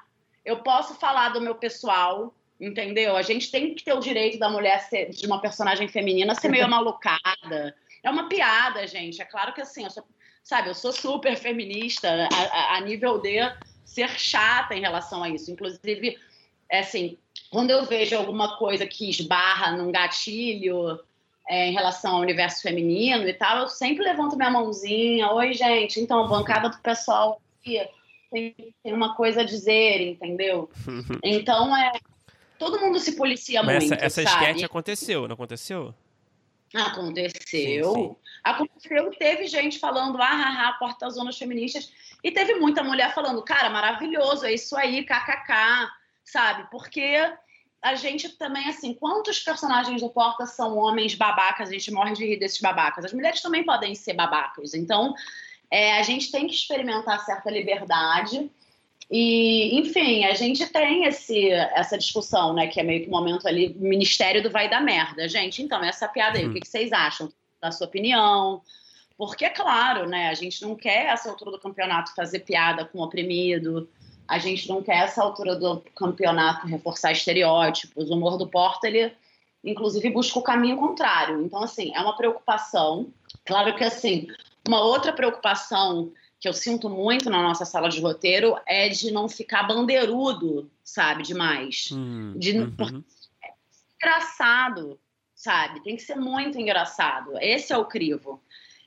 Speaker 3: eu posso falar do meu pessoal, entendeu? A gente tem que ter o direito da mulher ser, de uma personagem feminina ser meio malucada, é uma piada, gente. É claro que assim, eu sou, sabe, eu sou super feminista a, a, a nível de ser chata em relação a isso. Inclusive, é assim, quando eu vejo alguma coisa que esbarra num gatilho é, em relação ao universo feminino e tal, eu sempre levanto minha mãozinha. Oi, gente, então, bancada do pessoal aqui tem, tem uma coisa a dizer, entendeu? Então, é. Todo mundo se policia Mas muito.
Speaker 2: Essa, essa
Speaker 3: esquete
Speaker 2: aconteceu, não aconteceu?
Speaker 3: Aconteceu. Sim, sim. Aconteceu. Teve gente falando, ah, ah, ah, porta zonas feministas. E teve muita mulher falando, cara, maravilhoso, é isso aí, kkk, sabe? Porque a gente também, assim, quantos personagens do Porta são homens babacas? A gente morre de rir desses babacas. As mulheres também podem ser babacas. Então, é, a gente tem que experimentar certa liberdade. E, enfim, a gente tem esse, essa discussão, né? Que é meio que o um momento ali, Ministério do Vai da Merda. Gente, então, essa piada aí, uhum. o que, que vocês acham? Da sua opinião? Porque, é claro, né? A gente não quer, essa altura do campeonato, fazer piada com o oprimido. A gente não quer, essa altura do campeonato, reforçar estereótipos. O humor do Porta, ele, inclusive, busca o caminho contrário. Então, assim, é uma preocupação. Claro que, assim, uma outra preocupação que eu sinto muito na nossa sala de roteiro é de não ficar bandeirudo, sabe, demais. Hum, de, uhum. é engraçado, sabe? Tem que ser muito engraçado. Esse é o crivo.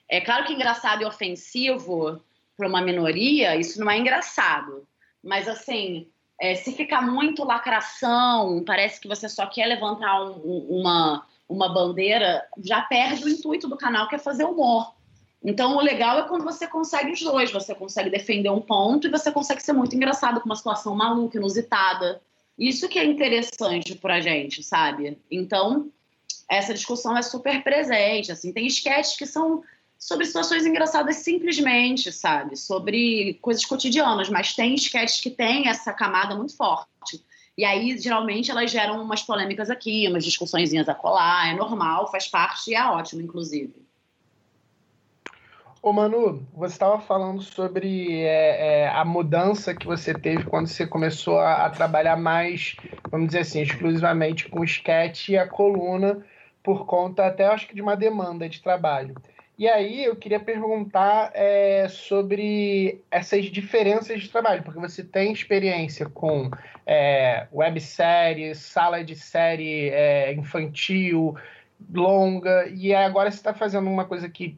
Speaker 3: É claro que engraçado e ofensivo para uma minoria, isso não é engraçado. Mas, assim, é, se ficar muito lacração, parece que você só quer levantar um, uma, uma bandeira, já perde o intuito do canal, que é fazer humor. Então, o legal é quando você consegue os dois. Você consegue defender um ponto e você consegue ser muito engraçado com uma situação maluca, inusitada. Isso que é interessante pra gente, sabe? Então, essa discussão é super presente. Assim, tem esquetes que são sobre situações engraçadas simplesmente, sabe? Sobre coisas cotidianas, mas tem esquetes que têm essa camada muito forte. E aí, geralmente, elas geram umas polêmicas aqui, umas discussõezinhas a colar, é normal, faz parte e é ótimo, inclusive.
Speaker 1: Ô Manu, você estava falando sobre é, é, a mudança que você teve quando você começou a, a, trabalhar mais, vamos dizer assim, exclusivamente com o sketch e a coluna, por conta até acho que de uma demanda de trabalho. E aí eu queria perguntar é, sobre essas diferenças de trabalho, porque você tem experiência com é, websérie, sala de série é, infantil, longa, e agora você está fazendo uma coisa que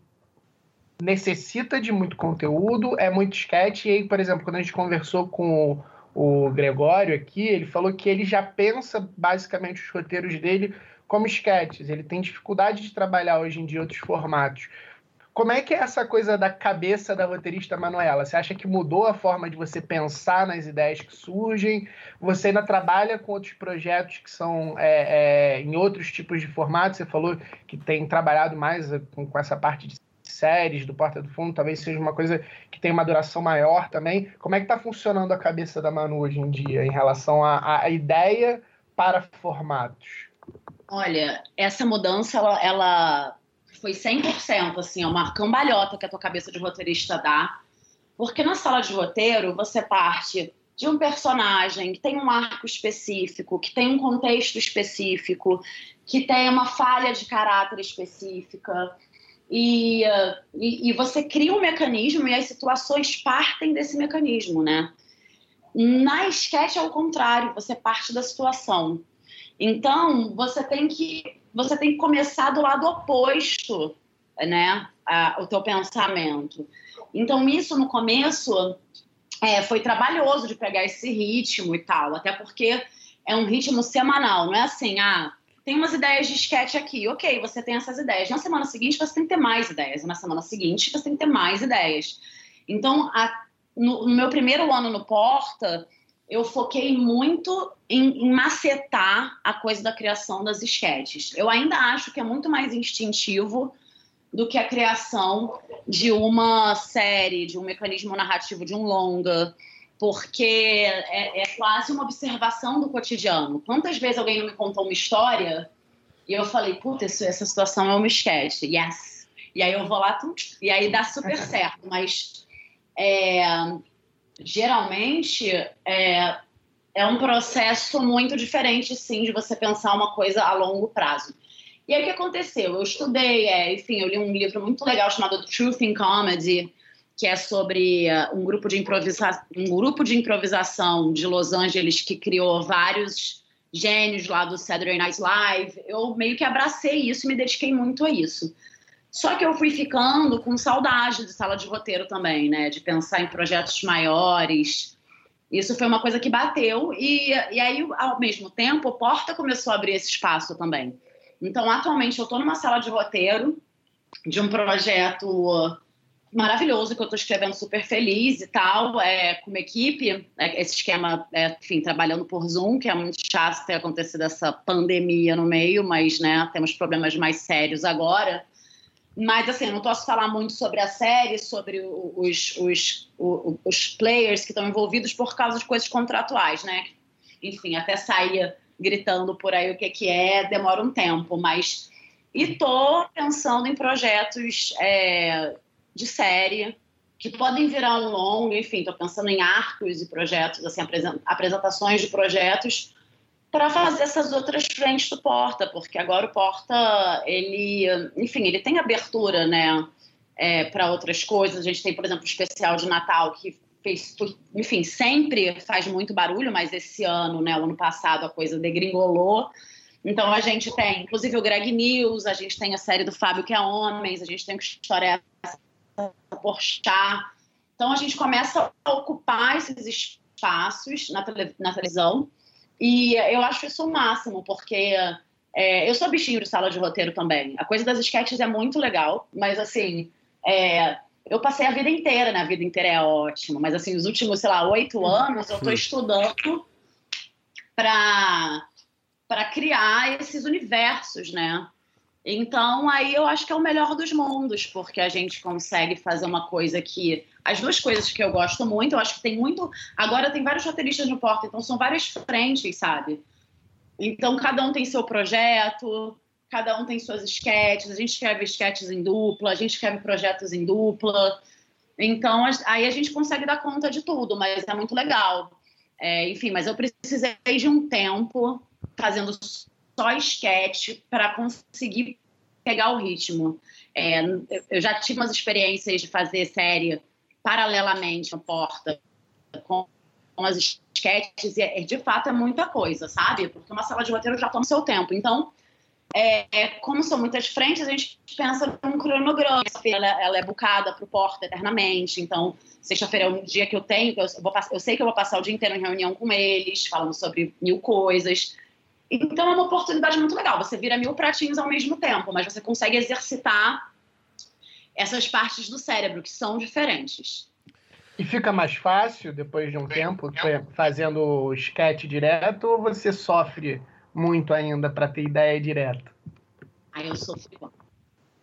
Speaker 1: necessita de muito conteúdo, é muito sketch. E aí, por exemplo, quando a gente conversou com o, Gregório aqui, ele falou que ele já pensa basicamente os roteiros dele como sketches. Ele tem dificuldade de trabalhar hoje em dia outros formatos. Como é que é essa coisa da cabeça da roteirista Manuela? Você acha que mudou a forma de você pensar nas ideias que surgem? Você ainda trabalha com outros projetos que são é, é, em outros tipos de formatos? Você falou que tem trabalhado mais com, com essa parte de séries do Porta do Fundo, talvez seja uma coisa que tem uma duração maior também. Como é que está funcionando a cabeça da Manu hoje em dia em relação à, ideia para formatos?
Speaker 3: Olha, essa mudança, ela, ela foi 100%, assim, é uma cambalhota que a tua cabeça de roteirista dá, porque na sala de roteiro você parte de um personagem que tem um arco específico, que tem um contexto específico, que tem uma falha de caráter específica, e, e, e, você cria um mecanismo e as situações partem desse mecanismo, né? Na sketch é o contrário, você parte da situação. Então, você tem que você tem que começar do lado oposto, né? A, o teu pensamento. Então, isso no começo é, foi trabalhoso de pegar esse ritmo e tal, até porque é um ritmo semanal, não é assim, ah, tem umas ideias de sketch aqui. Ok, você tem essas ideias. Na semana seguinte, você tem que ter mais ideias. Na semana seguinte, você tem que ter mais ideias. Então, a, no, no, meu primeiro ano no Porta, eu foquei muito em, em macetar a coisa da criação das sketches. Eu ainda acho que é muito mais instintivo do que a criação de uma série, de um mecanismo narrativo, de um longa porque é, é, quase uma observação do cotidiano. Quantas vezes alguém não me contou uma história e eu falei, puta, essa situação é uma sketch, yes. E aí eu vou lá, e aí dá super certo, mas é, geralmente é, é um processo muito diferente, sim, de você pensar uma coisa a longo prazo. E aí o que aconteceu? Eu estudei, é, enfim, eu li um livro muito legal chamado Truth in Comedy, que é sobre uh, um grupo de improvisa um grupo de improvisação de Los Angeles que criou vários gênios lá do Saturday Night Live. Eu meio que abracei isso e me dediquei muito a isso. Só que eu fui ficando com saudade de sala de roteiro também, né? De pensar em projetos maiores. Isso foi uma coisa que bateu e, e aí, ao mesmo tempo, o Porta começou a abrir esse espaço também. Então, atualmente, eu estou numa sala de roteiro de um projeto maravilhoso que eu estou escrevendo super feliz e tal, é, com uma equipe, é, esse esquema, é, enfim, trabalhando por Zoom, que é muito chato ter acontecido essa pandemia no meio, mas, né, temos problemas mais sérios agora. Mas, assim, não posso falar muito sobre a série, sobre os, os, os, os players que estão envolvidos por causa de coisas contratuais, né? Enfim, até sair gritando por aí o que, que é, demora um tempo, mas. E tô pensando em projetos é, de série que podem virar um longo, enfim, estou pensando em arcos e projetos, assim, apresentações de projetos para fazer essas outras frentes do Porta, porque agora o Porta, ele, enfim, ele tem abertura, né, é, para outras coisas. A gente tem, por exemplo, o especial de Natal que fez, enfim, sempre faz muito barulho, mas esse ano, né, o ano passado a coisa degringolou. Então a gente tem, inclusive o Greg News, a gente tem a série do Fábio que é Homens, a gente tem o História Porchat. Então a gente começa a ocupar esses espaços na, tele, na televisão e eu acho isso o máximo, porque é, eu sou bichinho de sala de roteiro também. A coisa das sketches é muito legal, mas assim, é, eu passei a vida inteira, né? A vida inteira é ótima, mas assim, os últimos, sei lá, oito anos eu estou estudando para para criar esses universos, né? Então, aí eu acho que é o melhor dos mundos, porque a gente consegue fazer uma coisa que. As duas coisas que eu gosto muito, eu acho que tem muito. Agora tem vários roteiristas no Porta, então são várias frentes, sabe? Então, cada um tem seu projeto, cada um tem suas sketches, a gente escreve sketches em dupla, a gente escreve projetos em dupla. Então, aí a gente consegue dar conta de tudo, mas é muito legal. É, enfim, mas eu precisei de um tempo fazendo só sketch para conseguir pegar o ritmo. É, eu já tive umas experiências de fazer série paralelamente no Porta com, com as sketches e é, de fato é muita coisa, sabe? Porque uma sala de roteiro já toma seu tempo. Então, é, é como são muitas frentes, a gente pensa num cronograma. Ela, ela é bucada para o Porta eternamente. Então, sexta-feira é um dia que eu tenho, eu, vou, eu sei que eu vou passar o dia inteiro em reunião com eles, falando sobre mil coisas. Então é uma oportunidade muito legal. Você vira mil pratinhos ao mesmo tempo, mas você consegue exercitar essas partes do cérebro que são diferentes.
Speaker 1: E fica mais fácil depois de um tempo fazendo o sketch direto ou você sofre muito ainda para ter ideia direto?
Speaker 3: Aí eu sofro igual.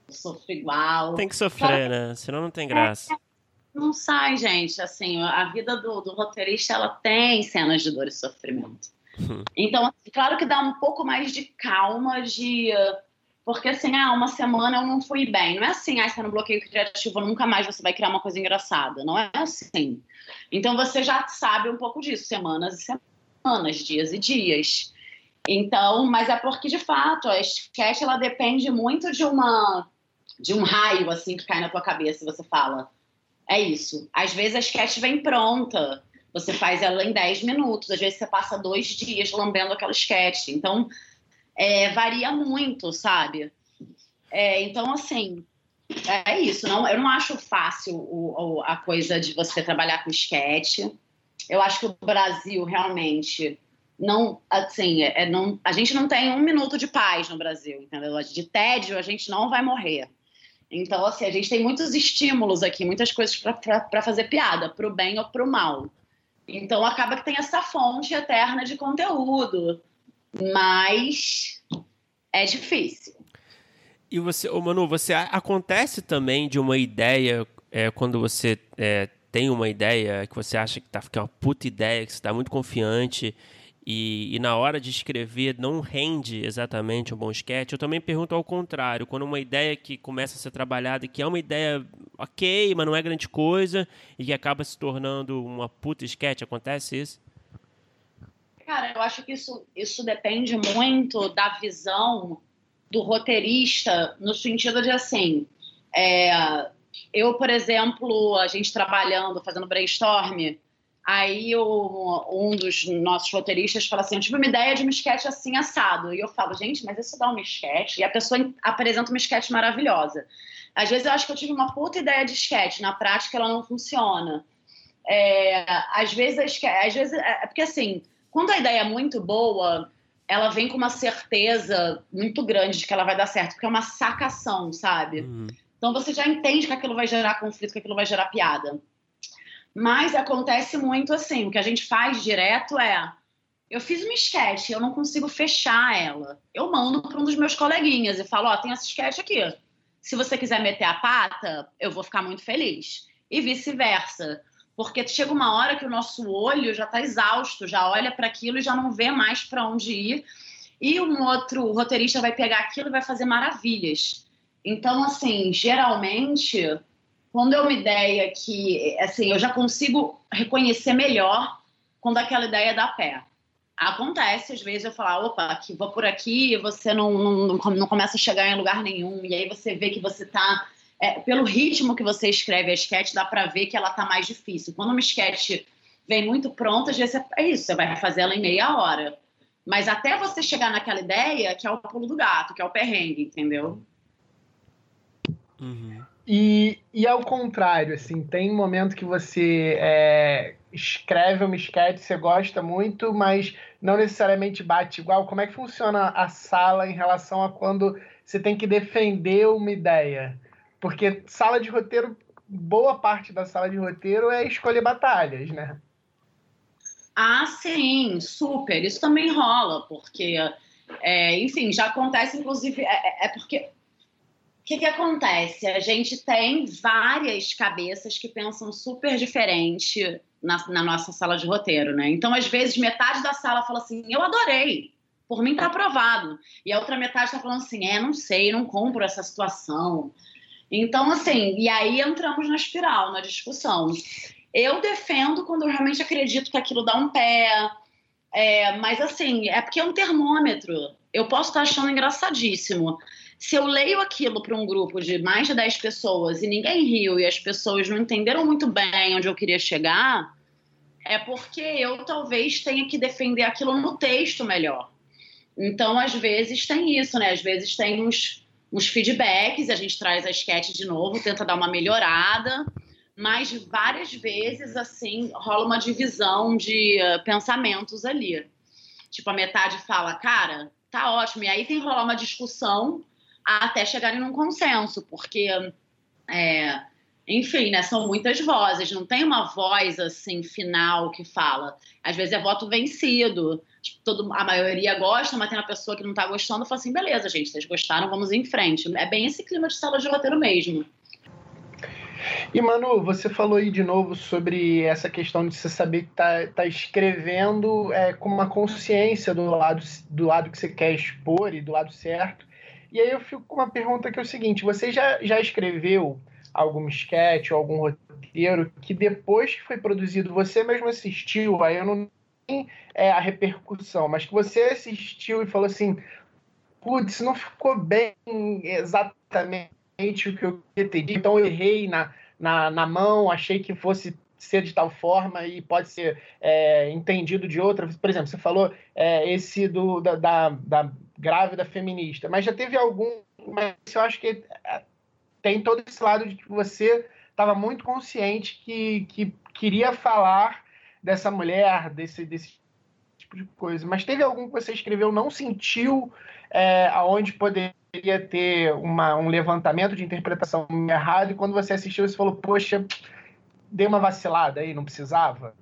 Speaker 3: Eu sofro igual.
Speaker 2: Tem que sofrer, né? Senão não tem graça. É,
Speaker 3: não sai, gente. Assim, a vida do, do roteirista ela tem cenas de dor e sofrimento. Então, assim, claro que dá um pouco mais de calma de. Porque assim, ah, uma semana eu não fui bem. Não é assim, ah, você no bloqueio criativo, nunca mais você vai criar uma coisa engraçada. Não é assim. Então você já sabe um pouco disso, semanas e semanas, dias e dias. Então, mas é porque de fato a sketch ela depende muito de uma de um raio assim que cai na tua cabeça e você fala. É isso. Às vezes a sketch vem pronta. Você faz ela em 10 minutos, às vezes você passa dois dias lambendo aquela sketch. Então, é, varia muito, sabe? É, então, assim, é isso. Não, eu não acho fácil o, o, a coisa de você trabalhar com sketch. Eu acho que o Brasil realmente não, assim, é, é não, a gente não tem um minuto de paz no Brasil, entendeu? De tédio a gente não vai morrer. Então, assim, a gente tem muitos estímulos aqui, muitas coisas para fazer piada, pro bem ou pro mal. Então acaba que tem essa fonte eterna de conteúdo, mas é difícil.
Speaker 2: E você, ô Manu, você acontece também de uma ideia é, quando você é, tem uma ideia que você acha que tá que é uma puta ideia, que você está muito confiante e, e, na hora de escrever não rende exatamente um bom sketch. Eu também pergunto ao contrário, quando uma ideia que começa a ser trabalhada, que é uma ideia ok, mas não é grande coisa, e que acaba se tornando uma puta sketch, acontece isso?
Speaker 3: Cara, eu acho que isso, isso depende muito da visão do roteirista, no sentido de assim, é, eu, por exemplo, a gente trabalhando, fazendo brainstorm, Aí o, um dos nossos roteiristas fala assim: eu tive uma ideia de um sketch assim assado. E eu falo, gente, mas isso dá um sketch? E a pessoa apresenta uma sketch maravilhosa. Às vezes eu acho que eu tive uma puta ideia de sketch, na prática ela não funciona. É, às vezes, às vezes, é, é porque assim, quando a ideia é muito boa, ela vem com uma certeza muito grande de que ela vai dar certo, porque é uma sacação, sabe? Uhum. Então você já entende que aquilo vai gerar conflito, que aquilo vai gerar piada. Mas acontece muito assim, o que a gente faz direto é eu fiz uma sketch, eu não consigo fechar ela. Eu mando para um dos meus coleguinhas e falo, ó, oh, tem essa sketch aqui. Se você quiser meter a pata, eu vou ficar muito feliz. E vice-versa. Porque chega uma hora que o nosso olho já está exausto, já olha para aquilo e já não vê mais para onde ir. E um outro roteirista vai pegar aquilo e vai fazer maravilhas. Então, assim, geralmente, quando é uma ideia que, assim, eu já consigo reconhecer melhor quando aquela ideia dá pé. Acontece, às vezes, eu falar, opa, que vou por aqui, e você não, não, não começa a chegar em lugar nenhum, e aí você vê que você está é, pelo ritmo que você escreve a sketch, dá para ver que ela tá mais difícil. Quando uma sketch vem muito pronta, às vezes é isso, você vai fazer ela em meia hora. Mas até você chegar naquela ideia, que é o pulo do gato, que é o perrengue, entendeu?
Speaker 1: Uhum. E, e ao contrário, assim, tem um momento que você é, escreve uma sketch, você gosta muito, mas não necessariamente bate igual. Como é que funciona a sala em relação a quando você tem que defender uma ideia? Porque sala de roteiro, boa parte da sala de roteiro é escolher batalhas, né?
Speaker 3: Ah, sim, super. Isso também rola, porque, é, enfim, já acontece, inclusive, é, é, é porque. Que, que acontece? A gente tem várias cabeças que pensam super diferente na, na, nossa sala de roteiro, né? Então, às vezes, metade da sala fala assim: eu adorei, por mim tá aprovado. E a outra metade tá falando assim: é, não sei, não compro essa situação. Então, assim, e aí entramos na espiral, na discussão. Eu defendo quando eu realmente acredito que aquilo dá um pé, é, mas assim, é porque é um termômetro. Eu posso estar achando engraçadíssimo. Se eu leio aquilo para um grupo de mais de 10 pessoas e ninguém riu e as pessoas não entenderam muito bem onde eu queria chegar, é porque eu talvez tenha que defender aquilo no texto melhor. Então, às vezes tem isso, né? Às vezes tem uns uns feedbacks, a gente traz a sketch de novo, tenta dar uma melhorada, mas várias vezes, assim, rola uma divisão de uh, pensamentos ali. Tipo, a metade fala, cara, tá ótimo, e aí tem que rolar uma discussão até chegarem num consenso, porque, é, enfim, né, são muitas vozes, não tem uma voz, assim, final que fala. Às vezes é voto vencido, todo, a maioria gosta, mas tem uma pessoa que não tá gostando, fala assim, beleza, gente, vocês gostaram, vamos em frente. É bem esse clima de sala de roteiro mesmo.
Speaker 1: E, Manu, você falou aí de novo sobre essa questão de você saber que tá, tá escrevendo é, com uma consciência do lado, do lado que você quer expor e do lado certo. E aí eu fico com uma pergunta que é o seguinte, você já, já escreveu algum sketch ou algum roteiro que depois que foi produzido você mesmo assistiu, aí eu não é, a repercussão, mas que você assistiu e falou assim, putz, não ficou bem exatamente o que eu dito, então eu errei na, na, na mão, achei que fosse ser de tal forma e pode ser é, entendido de outra. Por exemplo, você falou é, esse do, da, da, da, grávida feminista, mas já teve algum. Mas eu acho que é, tem todo esse lado de que você estava muito consciente que, que queria falar dessa mulher, desse, desse tipo de coisa. Mas teve algum que você escreveu, não sentiu é, aonde poderia ter uma, um levantamento de interpretação errado, e quando você assistiu, você falou, poxa, dei uma vacilada aí, não precisava?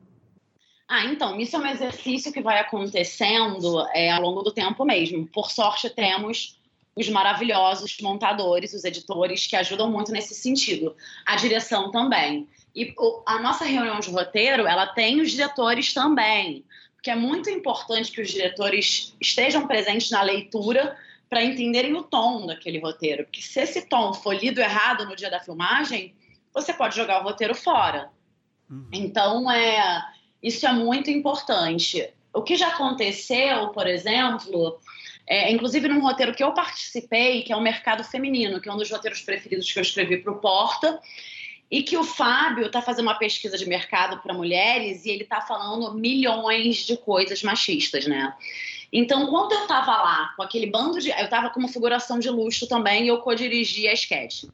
Speaker 3: Ah, então, isso é um exercício que vai acontecendo é, ao longo do tempo mesmo. Por sorte, temos os maravilhosos montadores, os editores, que ajudam muito nesse sentido. A direção também. E a nossa reunião de roteiro, ela tem os diretores também, porque é muito importante que os diretores estejam presentes na leitura para entenderem o tom daquele roteiro. Porque se esse tom for lido errado no dia da filmagem, você pode jogar o roteiro fora. Uhum. Então, é, isso é muito importante. O que já aconteceu, por exemplo, é, inclusive num roteiro que eu participei, que é o Mercado Feminino, que é um dos roteiros preferidos que eu escrevi para o Porta, e que o Fábio está fazendo uma pesquisa de mercado para mulheres e ele está falando milhões de coisas machistas, né? Então, quando eu estava lá com aquele bando de. Eu estava com uma figuração de luxo também e eu co-dirigi a sketch.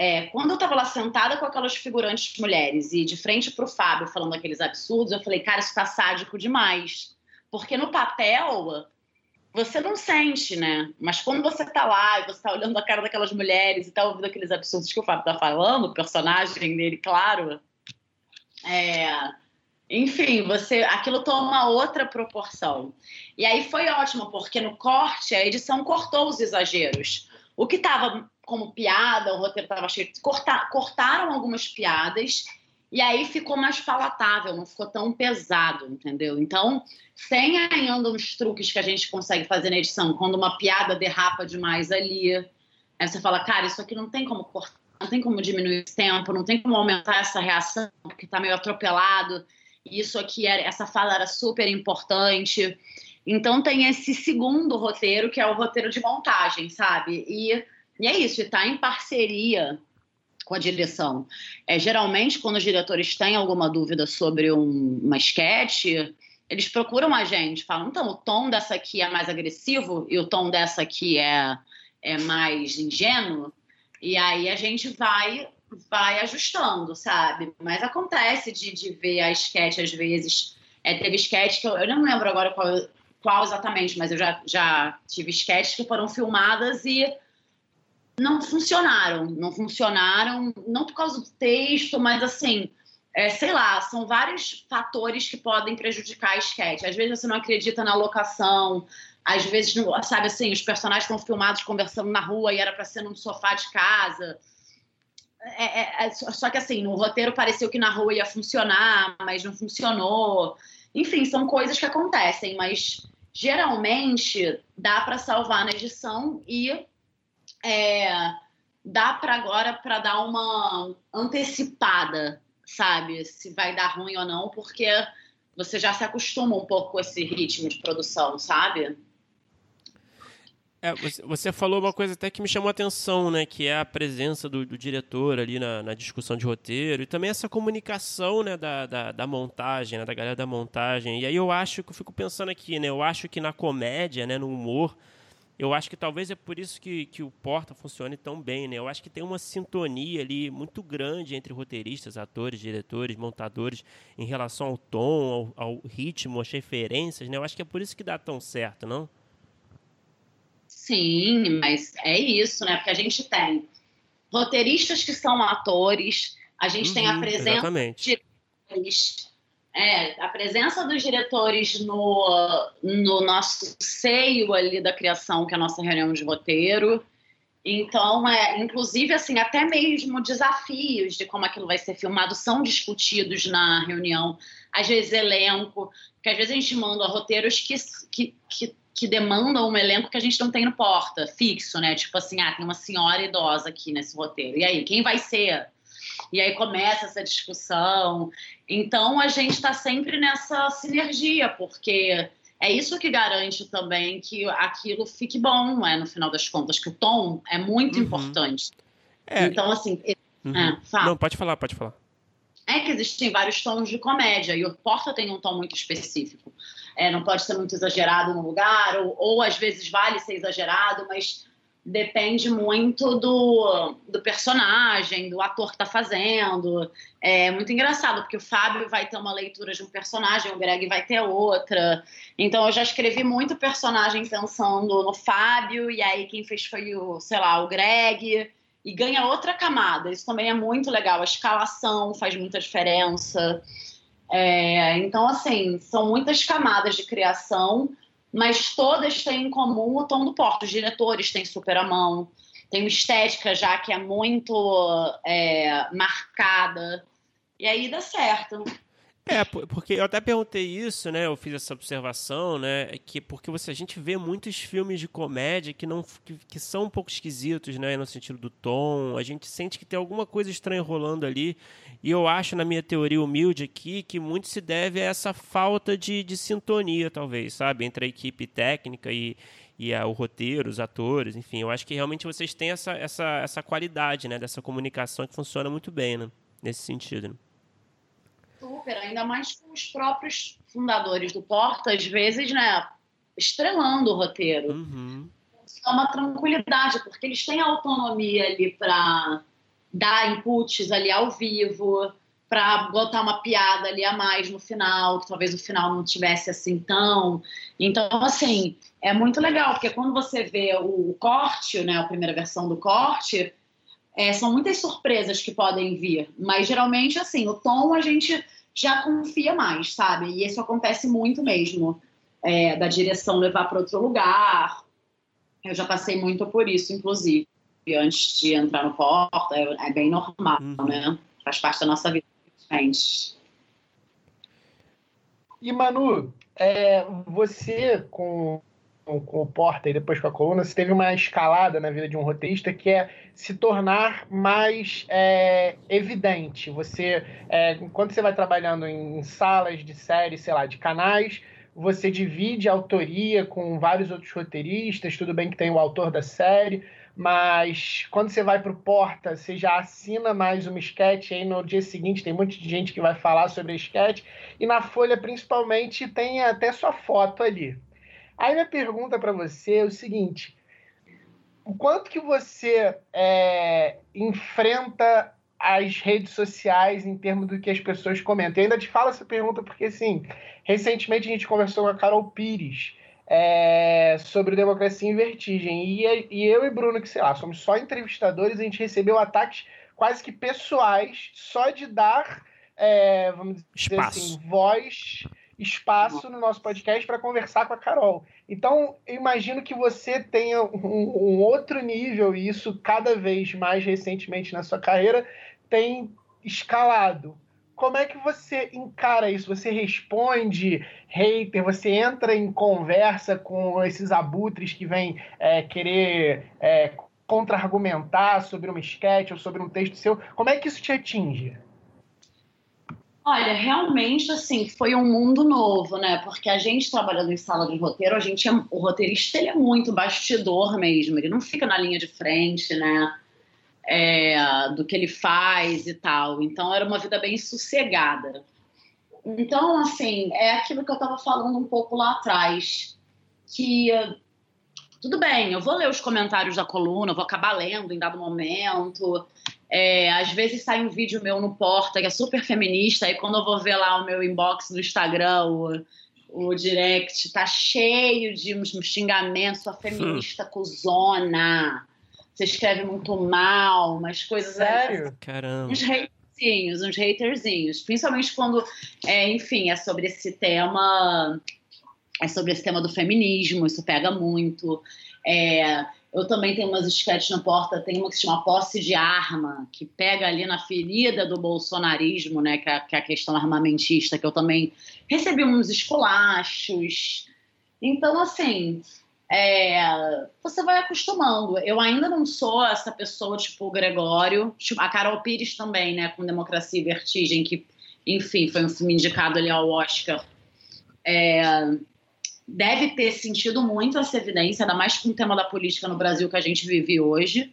Speaker 3: É, quando eu estava lá sentada com aquelas figurantes mulheres e de frente para o Fábio falando aqueles absurdos, eu falei, cara, isso está sádico demais. Porque no papel você não sente, né? Mas quando você tá lá e você tá olhando a cara daquelas mulheres e tá ouvindo aqueles absurdos que o Fábio tá falando, o personagem dele, claro, é... enfim, você, aquilo toma outra proporção. E aí foi ótimo, porque no corte a edição cortou os exageros. O que estava como piada, o roteiro estava cheio. Cortar, cortaram algumas piadas e aí ficou mais palatável, não ficou tão pesado, entendeu? Então, tem ainda uns truques que a gente consegue fazer na edição. Quando uma piada derrapa demais ali, aí você fala, cara, isso aqui não tem como cortar, não tem como diminuir esse tempo, não tem como aumentar essa reação, porque tá meio atropelado. Isso aqui, era, essa fala era super importante. Então, tem esse segundo roteiro, que é o roteiro de montagem, sabe? E, e é isso, e tá em parceria com a direção. É, geralmente, quando os diretores têm alguma dúvida sobre um, uma sketch, eles procuram a gente, falam, então, o tom dessa aqui é mais agressivo e o tom dessa aqui é, é mais ingênuo, e aí a gente vai vai ajustando, sabe? Mas acontece de, de ver a sketch às vezes. É, teve sketch que eu, eu não lembro agora qual, qual exatamente, mas eu já, já tive sketches que foram filmadas e não funcionaram. Não funcionaram, não por causa do texto, mas assim, é, sei lá, são vários fatores que podem prejudicar a sketch. Às vezes você não acredita na locação, às vezes, sabe assim, os personagens estão filmados conversando na rua e era para ser num sofá de casa. É, é, é, só que assim, no roteiro pareceu que na rua ia funcionar, mas não funcionou. Enfim, são coisas que acontecem, mas geralmente dá para salvar na edição e é, dá para agora para dar uma antecipada, sabe? Se vai dar ruim ou não, porque você já se acostuma um pouco com esse ritmo de produção, sabe?
Speaker 2: É, você falou uma coisa até que me chamou a atenção, né? Que é a presença do, do diretor ali na, na, discussão de roteiro e também essa comunicação, né? Da, da, da, montagem, né, da galera da montagem. E aí eu acho que eu fico pensando aqui, né? Eu acho que na comédia, né? No humor, eu acho que talvez é por isso que, que o Porta funcione tão bem, né? Eu acho que tem uma sintonia ali muito grande entre roteiristas, atores, diretores, montadores, em relação ao tom, ao, ao ritmo, às referências, né? Eu acho que é por isso que dá tão certo, não?
Speaker 3: Sim, mas é isso, né? Porque a gente tem roteiristas que são atores, a gente uhum, tem a uhum, presença de é, a presença dos diretores no, no nosso seio ali da criação, que é a nossa reunião de roteiro. Então, é, inclusive, assim, até mesmo desafios de como aquilo vai ser filmado são discutidos na reunião. Às vezes, elenco, porque às vezes a gente manda roteiros que, que, que que demandam um elenco que a gente não tem no porta, fixo, né? Tipo assim, ah, tem uma senhora idosa aqui nesse roteiro. E aí, quem vai ser? E aí começa essa discussão. Então a gente está sempre nessa sinergia, porque é isso que garante também que aquilo fique bom, é, no final das contas, que o tom é muito uhum. importante. É. Então, assim.
Speaker 2: Uhum. É, Não, pode falar, pode falar.
Speaker 3: É que existem vários tons de comédia e o Porta tem um tom muito específico é, não pode ser muito exagerado no lugar, ou, ou às vezes vale ser exagerado, mas depende muito do, do personagem, do ator que está fazendo. É muito engraçado, porque o Fábio vai ter uma leitura de um personagem, o Greg vai ter outra. Então eu já escrevi muito personagem pensando no Fábio, e aí quem fez foi o, sei lá, o Greg. E ganha outra camada. Isso também é muito legal. A escalação faz muita diferença. É, então, assim, são muitas camadas de criação, mas todas têm em comum o tom do porto. Os diretores têm super a mão, tem uma estética já que é muito é, marcada, e aí dá certo.
Speaker 2: É, porque eu até perguntei isso, né? Eu fiz essa observação, né? Que porque você, a gente vê muitos filmes de comédia que não que, que, são um pouco esquisitos, né? No sentido do tom, a gente sente que tem alguma coisa estranha rolando ali. E eu acho, na minha teoria humilde aqui, que muito se deve a essa falta de, de sintonia, talvez, sabe, entre a equipe técnica e, e a, o roteiro, os atores, enfim. Eu acho que realmente vocês têm essa, essa, essa qualidade, né? Dessa comunicação que funciona muito bem, né? Nesse sentido. Né?
Speaker 3: Super, ainda mais com os próprios fundadores do Porta, às vezes, né, estrelando o roteiro. Uhum. Isso é uma tranquilidade, porque eles têm autonomia ali para dar inputs ali ao vivo, para botar uma piada ali a mais no final, que talvez o final não tivesse assim tão. Então, assim, é muito legal, porque quando você vê o corte, né, a primeira versão do corte, é, são muitas surpresas que podem vir, mas geralmente, assim, o tom a gente já confia mais, sabe? E isso acontece muito mesmo, é, da direção levar para outro lugar. Eu já passei muito por isso, inclusive. antes de entrar no porta, é, é bem normal, uhum. né? Faz parte da nossa vida, gente.
Speaker 1: E Manu, é, você com, com o Porta e depois com a coluna, você teve uma escalada na vida de um roteirista que é se tornar mais é, evidente. Você, é, quando você vai trabalhando em, em salas de séries, sei lá, de canais, você divide a autoria com vários outros roteiristas, tudo bem que tem o autor da série, mas quando você vai para o Porta, você já assina mais uma sketch, aí no dia seguinte tem muita gente que vai falar sobre a sketch, e na Folha, principalmente, tem até sua foto ali. Aí minha pergunta para você é o seguinte, o quanto que você é, enfrenta as redes sociais em termos do que as pessoas comentam? Eu ainda te falo essa pergunta porque, assim, recentemente a gente conversou com a Carol Pires, é, sobre Democracia em Vertigem. E, e eu e Bruno, que sei lá, somos só entrevistadores, a gente recebeu ataques quase que pessoais só de dar, é, vamos dizer espaço. assim, voz, espaço no nosso podcast para conversar com a Carol. Então, eu imagino que você tenha um, um outro nível, e isso cada vez mais recentemente na sua carreira tem escalado como é que você encara isso? Você responde hater? Você entra em conversa com esses abutres que vêm é, querer é, contra-argumentar sobre uma sketch ou sobre um texto seu? Como é que isso te atinge?
Speaker 3: Olha, realmente, assim, foi um mundo novo, né? Porque a gente trabalhando em sala de roteiro, a gente é, o roteirista ele é muito bastidor mesmo, ele não fica na linha de frente, né? é, do que ele faz e tal. Então era uma vida bem sossegada. Então, assim, é aquilo que eu estava falando um pouco lá atrás, que tudo bem, eu vou ler os comentários da coluna, vou acabar lendo em dado momento. É, às vezes sai um vídeo meu no Porta que é super feminista, e quando eu vou ver lá o meu inbox no Instagram, o, o direct, tá cheio de uns xingamentos, sua feminista hum. cuzona você escreve muito mal, umas coisas.
Speaker 1: Sério?
Speaker 2: Caramba.
Speaker 3: Uns haterzinhos, uns haterzinhos. Principalmente quando, é, enfim, é sobre esse tema. É sobre esse tema do feminismo, isso pega muito. É, eu também tenho umas sketches na porta, tem uma que se chama Posse de Arma, que pega ali na ferida do bolsonarismo, né, que é, que é a questão armamentista, que eu também recebi uns esculachos. Então, assim, é, você vai acostumando. Eu ainda não sou essa pessoa tipo o Gregório, tipo, a Carol Pires também, né, com Democracia e Vertigem, que, enfim, foi um filme indicado ali ao Oscar. É, deve ter sentido muito essa evidência, ainda mais com o tema da política no Brasil que a gente vive hoje.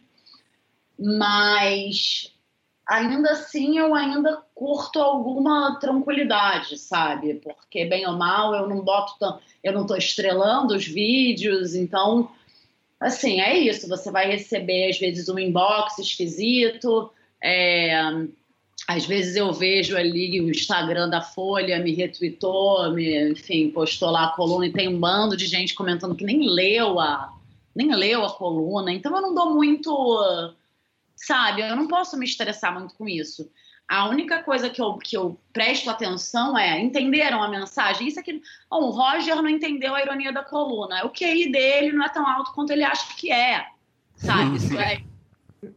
Speaker 3: Mas ainda assim eu ainda curto alguma tranquilidade, sabe? Porque bem ou mal eu não boto tão, eu não estou estrelando os vídeos, então assim é isso. Você vai receber às vezes um inbox esquisito, é, às vezes eu vejo ali o Instagram da Folha me retweetou, me, enfim, postou lá a coluna e tem um bando de gente comentando que nem leu a nem leu a coluna, então eu não dou muito sabe? Eu não posso me estressar muito com isso. A única coisa que eu, que eu presto atenção é: entenderam a mensagem? Isso aqui. Oh, o Roger não entendeu a ironia da coluna. O QI dele não é tão alto quanto ele acha que é. Sabe? Isso é,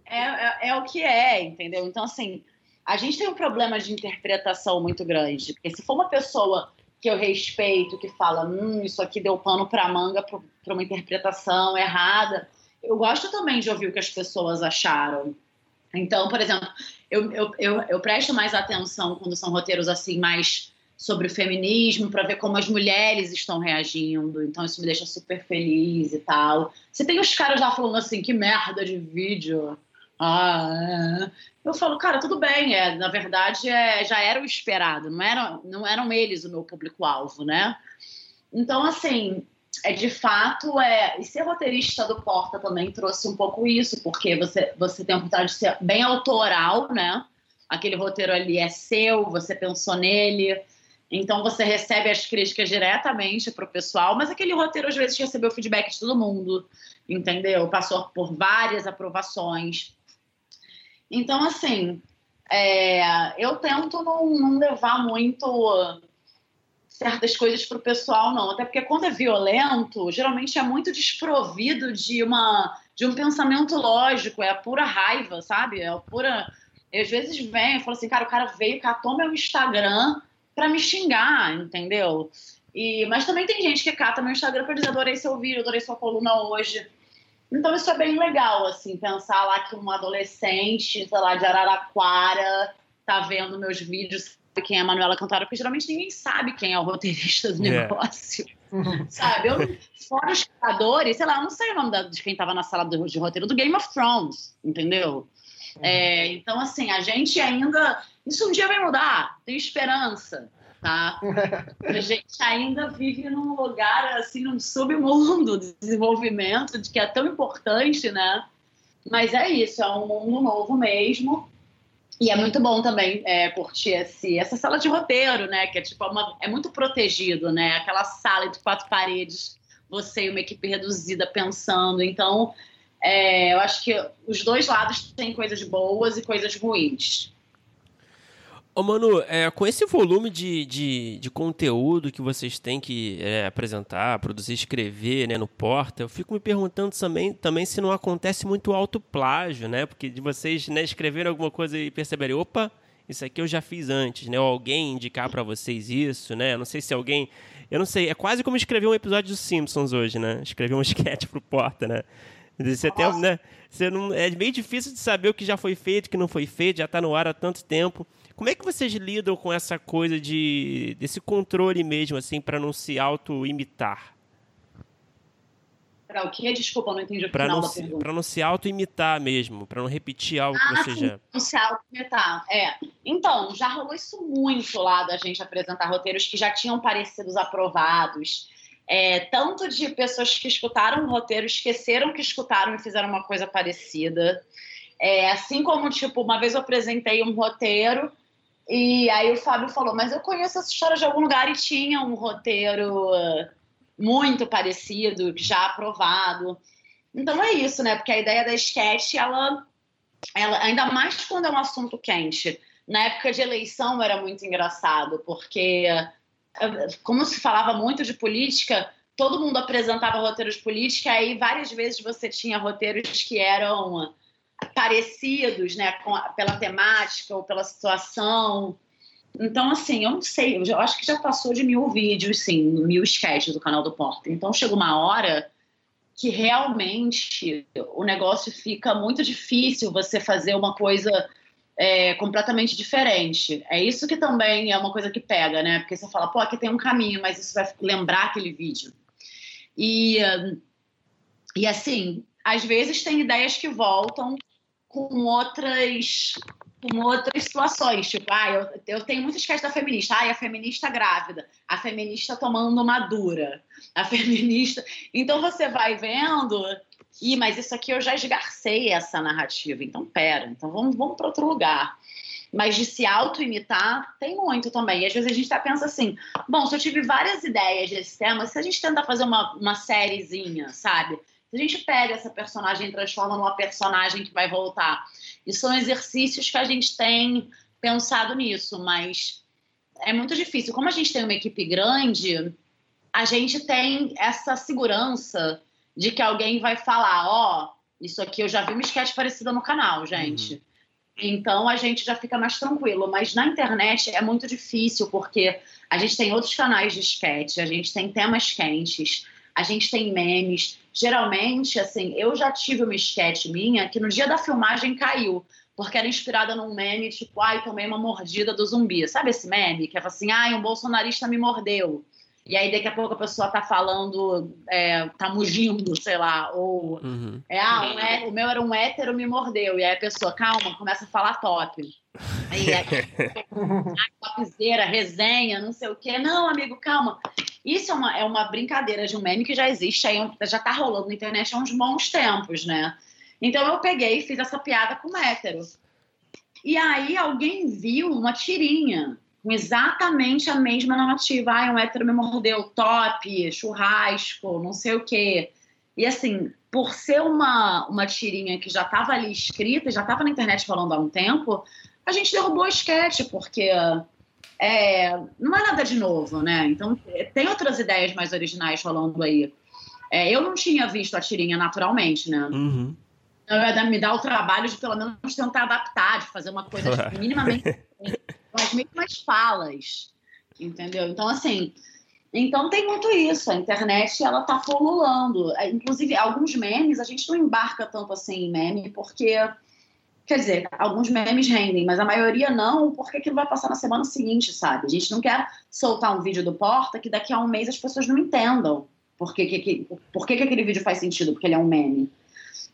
Speaker 3: é, é, é o que é, entendeu? Então, assim, a gente tem um problema de interpretação muito grande. Porque se for uma pessoa que eu respeito, que fala, hum, isso aqui deu pano para manga para uma interpretação errada, eu gosto também de ouvir o que as pessoas acharam. Então, por exemplo, eu, eu, eu, eu presto mais atenção quando são roteiros assim, mais sobre o feminismo, para ver como as mulheres estão reagindo. Então, isso me deixa super feliz e tal. Você tem os caras lá falando assim, que merda de vídeo. Ah, é. eu falo, cara, tudo bem, é, na verdade é, já era o esperado, não eram, não eram eles o meu público-alvo, né? Então, assim, é de fato é e ser roteirista do Porta também trouxe um pouco isso porque você você tem a oportunidade de ser bem autoral né aquele roteiro ali é seu você pensou nele então você recebe as críticas diretamente para o pessoal mas aquele roteiro às vezes recebeu feedback de todo mundo entendeu passou por várias aprovações então assim é, eu tento não, não levar muito certas coisas para o pessoal, não. Até porque quando é violento, geralmente é muito desprovido de, uma, de um pensamento lógico, é a pura raiva, sabe? É a pura. E às vezes vem e fala assim, cara, o cara veio, catou meu Instagram para me xingar, entendeu? E, mas também tem gente que cata meu Instagram para dizer, adorei seu vídeo, adorei sua coluna hoje. Então isso é bem legal, assim, pensar lá que um adolescente, sei lá, de Araraquara, tá vendo meus vídeos, sabe quem é a Manuela Cantara, porque geralmente ninguém sabe quem é o roteirista do é. negócio. Yeah. sabe? Eu, fora os criadores, sei lá, eu não sei o nome da, de quem tava na sala de, de roteiro do Game of Thrones, entendeu? Uhum. É, então, assim, a gente ainda. Isso um dia vai mudar, tem esperança tá? A gente ainda vive num lugar, assim, num submundo de desenvolvimento, de que é tão importante, né? Mas é isso, é um mundo novo mesmo. E é muito bom também é, curtir esse, essa sala de roteiro, né? Que é tipo uma, é muito protegido, né? Aquela sala de quatro paredes, você e uma equipe reduzida pensando. Então, é, eu acho que os dois lados têm coisas boas e coisas ruins.
Speaker 2: Ô, Manu, é, com esse volume de, de, de, conteúdo que vocês têm que é, apresentar, produzir, escrever né, no Porta, eu fico me perguntando também, também se não acontece muito autoplágio, né? Porque de vocês né, escreverem alguma coisa e perceberem, opa, isso aqui eu já fiz antes, né? Ou alguém indicar para vocês isso, né? Não sei se alguém... Eu não sei, é quase como escrever um episódio dos Simpsons hoje, né? Escrever um sketch pro Porta, né? Você tem, né? Você não, é meio difícil de saber o que já foi feito, o que não foi feito, já está no ar há tanto tempo. Como é que vocês lidam com essa coisa de desse controle mesmo, assim, para não se auto-imitar?
Speaker 3: Para o quê? Desculpa, não entendi o pra final
Speaker 2: não
Speaker 3: da se, pergunta.
Speaker 2: Para não se auto-imitar mesmo, para não repetir algo ah, que você já...
Speaker 3: Não se auto-imitar, é. Então, já rolou isso muito lá da gente apresentar roteiros que já tinham parecidos aprovados. É, tanto de pessoas que escutaram o roteiro, esqueceram que escutaram e fizeram uma coisa parecida. É, assim como, tipo, uma vez eu apresentei um roteiro e aí o Fábio falou, mas eu conheço essa história de algum lugar e tinha um roteiro uh, muito parecido, já aprovado. Então é isso, né? Porque a ideia da sketch, ela, ela ainda mais quando é um assunto quente. Na época de eleição era muito engraçado, porque uh, como se falava muito de política, todo mundo apresentava roteiros de política, aí várias vezes você tinha roteiros que eram parecidos, né, a, pela temática ou pela situação. Então, assim, eu não sei, eu acho que já passou de mil vídeos, sim, mil sketches do canal do Porta. Então, chega uma hora que realmente o negócio fica muito difícil você fazer uma coisa é, completamente diferente. É isso que também é uma coisa que pega, né? Porque você fala, pô, aqui tem um caminho, mas isso vai lembrar aquele vídeo. E, e assim, às vezes tem ideias que voltam com outras com outras situações, tipo, ah, eu, eu tenho muitos casos da feminista, ah, a feminista grávida, a feminista tomando uma dura, a feminista. Então você vai vendo, e mas isso aqui eu já esgarcei essa narrativa, então pera, então vamos, vamos para outro lugar. Mas de se auto-imitar, tem muito também. E às vezes a gente tá pensa assim: bom, se eu tive várias ideias desse tema, se a gente tenta fazer uma, uma sériezinha, sabe? Se a gente pega essa personagem e transforma numa personagem que vai voltar. E são exercícios que a gente tem pensado nisso, mas é muito difícil. Como a gente tem uma equipe grande, a gente tem essa segurança de que alguém vai falar: ó, oh, isso aqui eu já vi uma sketch parecida no canal, gente. Uhum. Então a gente já fica mais tranquilo. Mas na internet é muito difícil, porque a gente tem outros canais de sketch, a gente tem temas quentes, a gente tem memes. Geralmente, assim, eu já tive uma sketch minha que no dia da filmagem caiu, porque era inspirada num meme tipo, ai, tomei uma mordida do zumbi. Sabe esse meme? Que é assim, ai, um bolsonarista me mordeu. E aí, daqui a pouco, a pessoa tá falando, é, tá mugindo, sei lá, ou uhum. é, ah, um é, o meu era um hétero, me mordeu. E aí a pessoa, calma, começa a falar top. Aí, aí topzera, resenha, não sei o quê. Não, amigo, calma. Isso é uma, é uma brincadeira de um meme que já existe aí, já tá rolando na internet há uns bons tempos, né? Então eu peguei e fiz essa piada com hétero. E aí alguém viu uma tirinha com exatamente a mesma narrativa. Ai, um hétero me mordeu, top, churrasco, não sei o quê. E assim, por ser uma, uma tirinha que já estava ali escrita, já estava na internet falando há um tempo, a gente derrubou o esquete, porque é, não é nada de novo, né? Então, tem outras ideias mais originais rolando aí. É, eu não tinha visto a tirinha naturalmente, né? Uhum. Me dá o trabalho de pelo menos tentar adaptar, de fazer uma coisa tipo, minimamente com as mesmas falas, entendeu? Então, assim, então tem muito isso. A internet ela tá pululando. É, inclusive, alguns memes a gente não embarca tanto assim em meme, porque quer dizer, alguns memes rendem, mas a maioria não, porque aquilo vai passar na semana seguinte, sabe? A gente não quer soltar um vídeo do Porta que daqui a um mês as pessoas não entendam por que, que, por que, que aquele vídeo faz sentido, porque ele é um meme.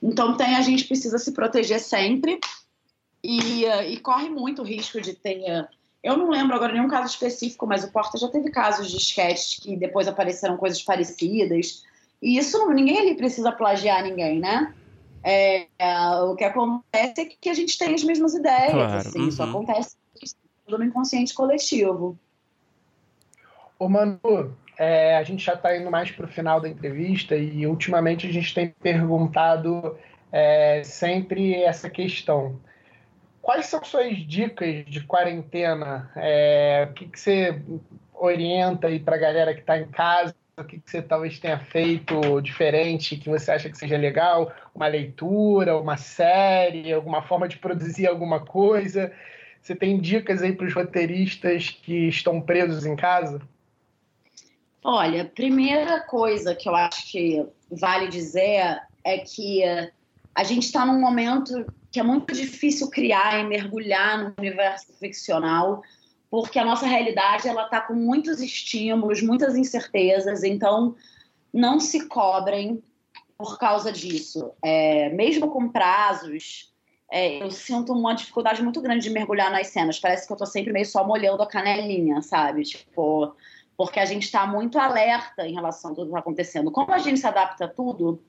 Speaker 3: Então tem, a gente precisa se proteger sempre e, e corre muito o risco de ter eu não lembro agora nenhum caso específico, mas o Porta já teve casos de sketches que depois apareceram coisas parecidas. E isso ninguém ali precisa plagiar ninguém, né? É, o que acontece é que a gente tem as mesmas ideias. Claro. Assim, uhum. Isso acontece no inconsciente coletivo.
Speaker 1: Ô, Manu, é, a gente já está indo mais para o final da entrevista e ultimamente a gente tem perguntado é, sempre essa questão quais são suas dicas de quarentena? É, o que, que você orienta aí para a galera que está em casa? O que, que você talvez tenha feito diferente que você acha que seja legal? Uma leitura, uma série, alguma forma de produzir alguma coisa? Você tem dicas aí para os roteiristas que estão presos em casa?
Speaker 3: Olha, primeira coisa que eu acho que vale dizer é que a gente está num momento que é muito difícil criar e mergulhar no universo ficcional, porque a nossa realidade ela está com muitos estímulos, muitas incertezas, então não se cobrem por causa disso. É, mesmo com prazos, é, eu sinto uma dificuldade muito grande de mergulhar nas cenas. Parece que eu estou sempre meio só molhando a canelinha, sabe? Tipo, porque a gente está muito alerta em relação a tudo que está acontecendo. Como a gente se adapta a tudo,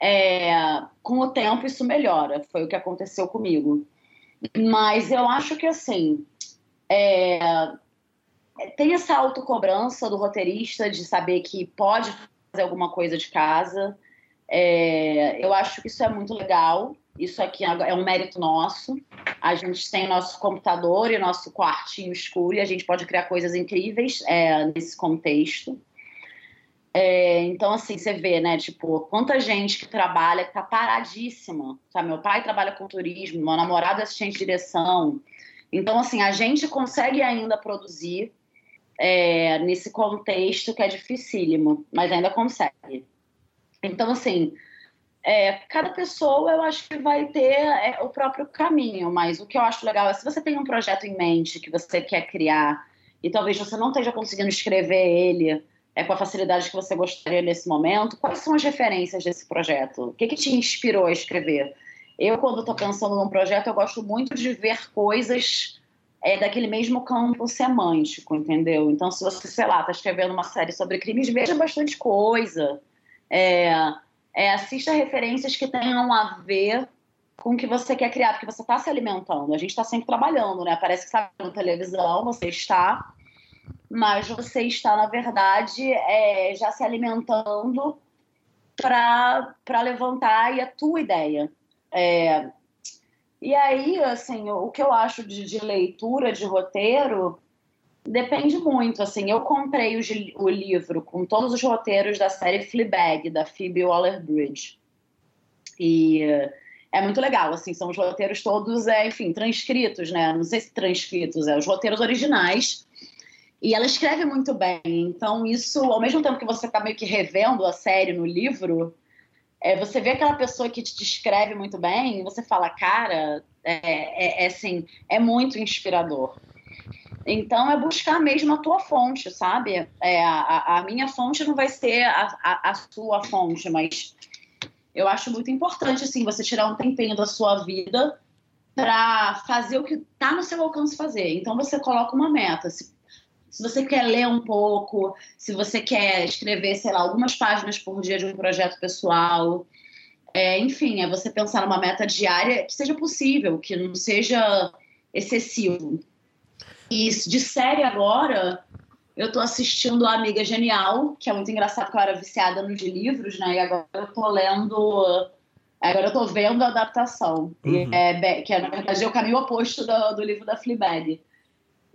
Speaker 3: é, com o tempo isso melhora. Foi o que aconteceu comigo. Mas eu acho que assim é, tem essa autocobrança do roteirista de saber que pode fazer alguma coisa de casa. É, eu acho que isso é muito legal. Isso aqui é um mérito nosso. A gente tem nosso computador e nosso quartinho escuro e a gente pode criar coisas incríveis é, nesse contexto. É, então, assim, você vê, né, tipo, quanta gente que trabalha, que tá paradíssima, sabe? Meu pai trabalha com turismo, meu namorado é assistente de direção. Então, assim, a gente consegue ainda produzir é, nesse contexto que é dificílimo, mas ainda consegue. Então, assim, é, cada pessoa eu acho que vai ter é, o próprio caminho, mas o que eu acho legal é se você tem um projeto em mente que você quer criar e talvez você não esteja conseguindo escrever ele é, com a facilidade que você gostaria nesse momento, quais são as referências desse projeto? O que, que te inspirou a escrever? Eu, quando estou pensando num projeto, eu gosto muito de ver coisas é, daquele mesmo campo semântico, entendeu? Então, se você, sei lá, está escrevendo uma série sobre crimes, veja bastante coisa. É, é, assista referências que tenham a ver com o que você quer criar, porque você está se alimentando. A gente está sempre trabalhando, né? Parece que está na televisão, você está mas você está, na verdade, é, já se alimentando para levantar a tua ideia. É, e aí, assim, o que eu acho de, de, leitura, de roteiro, depende muito. Assim, eu comprei o, o, livro com todos os roteiros da série Fleabag, da Phoebe Waller-Bridge. E é muito legal, assim, são os roteiros todos, é, enfim, transcritos, né? Não sei se transcritos, é os roteiros originais e ela escreve muito bem. Então, isso, ao mesmo tempo que você está meio que revendo a série no livro, é, você vê aquela pessoa que te descreve muito bem você fala, cara, é, é, é, assim, é muito inspirador. Então, é buscar mesmo a tua fonte, sabe? É, a, a minha fonte não vai ser a, a, a sua fonte, mas eu acho muito importante, assim, você tirar um tempinho da sua vida para fazer o que está no seu alcance fazer. Então, você coloca uma meta. Se se você quer ler um pouco, se você quer escrever, sei lá, algumas páginas por dia de um projeto pessoal. É, enfim, é você pensar numa meta diária que seja possível, que não seja excessivo. E de série agora, eu tô assistindo a Amiga Genial, que é muito engraçado, porque eu era viciada no de livros, né? E agora eu tô lendo. Agora eu tô vendo a adaptação, uhum. é, que é, na verdade, é o caminho oposto do, do livro da Fleabag.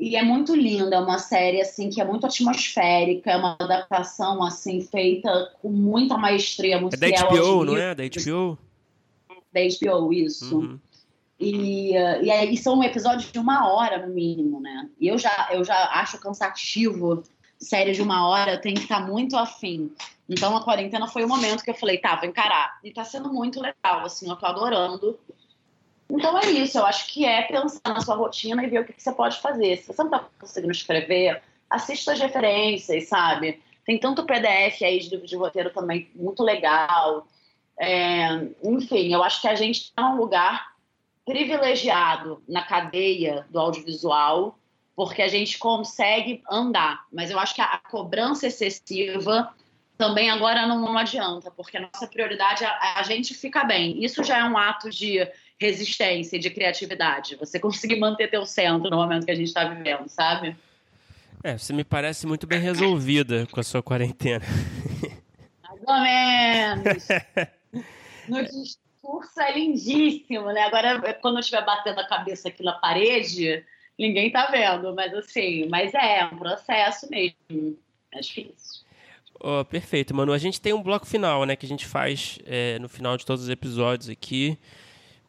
Speaker 3: E é muito linda, é uma série assim que é muito atmosférica, é uma adaptação assim feita com muita maestria, muito
Speaker 2: É da HBO, não é? Da HBO?
Speaker 3: Da HBO, isso. Uhum. E, e aí são episódios de uma hora no mínimo, né? E eu já, eu já acho cansativo série de uma hora, tenho que estar muito afim. Então a quarentena foi o momento que eu falei, tá, vou encarar. E tá sendo muito legal, assim, eu tô adorando. Então é isso, eu acho que é pensar na sua rotina e ver o que, você pode fazer. Se você não está conseguindo escrever, assista as referências, sabe? Tem tanto PDF aí de livro de roteiro também muito legal. É, enfim, eu acho que a gente está num lugar privilegiado na cadeia do audiovisual, porque a gente consegue andar. Mas eu acho que a, cobrança excessiva também agora não, não, adianta, porque a nossa prioridade é a gente ficar bem. Isso já é um ato de resistência e de criatividade. Você conseguir manter teu centro no momento que a gente está vivendo, sabe?
Speaker 2: É, você me parece muito bem resolvida com a sua quarentena.
Speaker 3: Mais ou menos. No discurso é lindíssimo, né? Agora, quando eu estiver batendo a cabeça aqui na parede, ninguém tá vendo, mas assim, mas é, é um processo mesmo. É difícil.
Speaker 2: Oh, perfeito, Manu. A gente tem um bloco final, né? Que a gente faz é, no final de todos os episódios aqui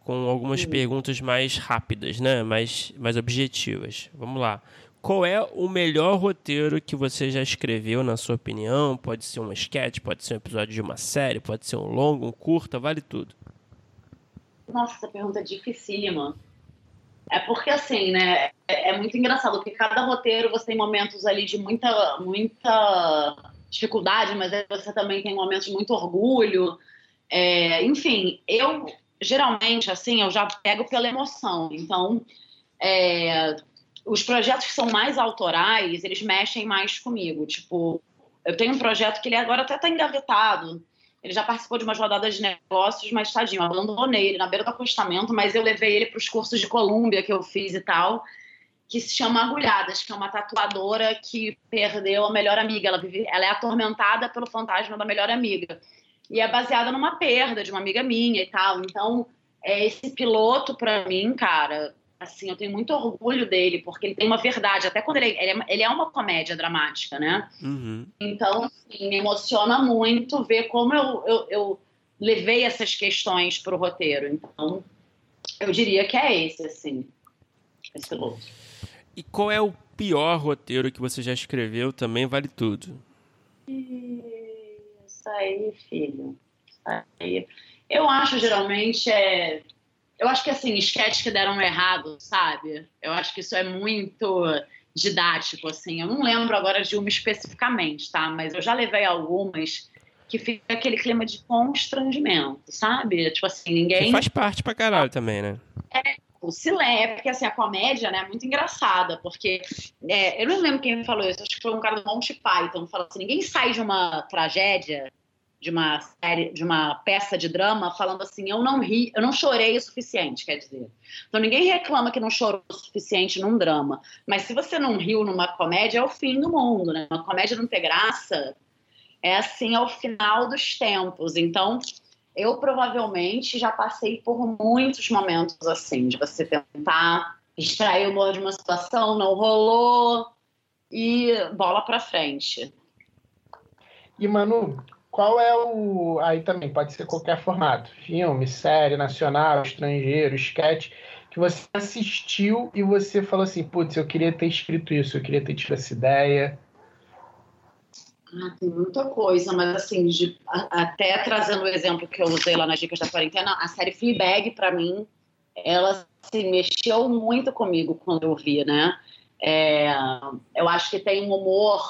Speaker 2: com algumas perguntas mais rápidas, né? mais, mais objetivas. Vamos lá. Qual é o melhor roteiro que você já escreveu, na sua opinião? Pode ser um sketch, pode ser um episódio de uma série, pode ser um longo, um curta, vale tudo.
Speaker 3: Nossa, essa pergunta é dificílima. É porque, assim, né, é, é muito engraçado, porque cada roteiro você tem momentos ali de muita, muita dificuldade, mas você também tem momentos de muito orgulho. É, enfim, eu geralmente, assim, eu já pego pela emoção. Então, é, os projetos que são mais autorais, eles mexem mais comigo. Tipo, eu tenho um projeto que ele agora até está engavetado. Ele já participou de umas rodadas de negócios, mas tadinho, abandonei ele na beira do acostamento, mas eu levei ele para os cursos de Colômbia que eu fiz e tal, que se chama Agulhadas, que é uma tatuadora que perdeu a melhor amiga. Ela, vive, ela é atormentada pelo fantasma da melhor amiga e é baseada numa perda de uma amiga minha e tal. Então, é, esse piloto, para mim, cara, assim, eu tenho muito orgulho dele, porque ele tem uma verdade, até quando ele, ele, é, ele é uma comédia dramática, né? Uhum. Então, assim, me emociona muito ver como eu, eu, eu levei essas questões para o roteiro. Então, eu diria que é esse, assim, esse piloto.
Speaker 2: E qual é o pior roteiro que você já escreveu? Também vale tudo.
Speaker 3: E isso aí, filho. Isso aí. Eu acho, geralmente, é... Eu acho que, assim, esquetes que deram errado, sabe? Eu acho que isso é muito didático, assim. Eu não lembro agora de uma especificamente, tá? Mas eu já levei algumas que fica aquele clima de constrangimento, sabe? Tipo assim, ninguém... Que
Speaker 2: faz parte pra caralho também, né?
Speaker 3: É, o silêncio, é porque assim, a comédia né, é muito engraçada, porque é, eu não lembro quem falou isso, acho que foi um cara do Monty Python, falou assim, ninguém sai de uma tragédia, de uma série, de uma peça de drama, falando assim, eu não ri, eu não chorei o suficiente, quer dizer. Então ninguém reclama que não chorou o suficiente num drama, mas se você não riu numa comédia, é o fim do mundo, né? Uma comédia não ter graça é assim ao final dos tempos. Então, eu provavelmente já passei por muitos momentos assim, de você tentar extrair o humor de uma situação, não rolou e bola para frente.
Speaker 1: E Manu, qual é o. Aí também pode ser qualquer formato: filme, série, nacional, estrangeiro, sketch, que você assistiu e você falou assim: putz, eu queria ter escrito isso, eu queria ter tido essa ideia.
Speaker 3: Ah, tem muita coisa, mas assim, de, até trazendo o exemplo que eu usei lá nas dicas da quarentena, a série Fleabag, para mim, ela assim, mexeu muito comigo quando eu vi, né? É, eu acho que tem um humor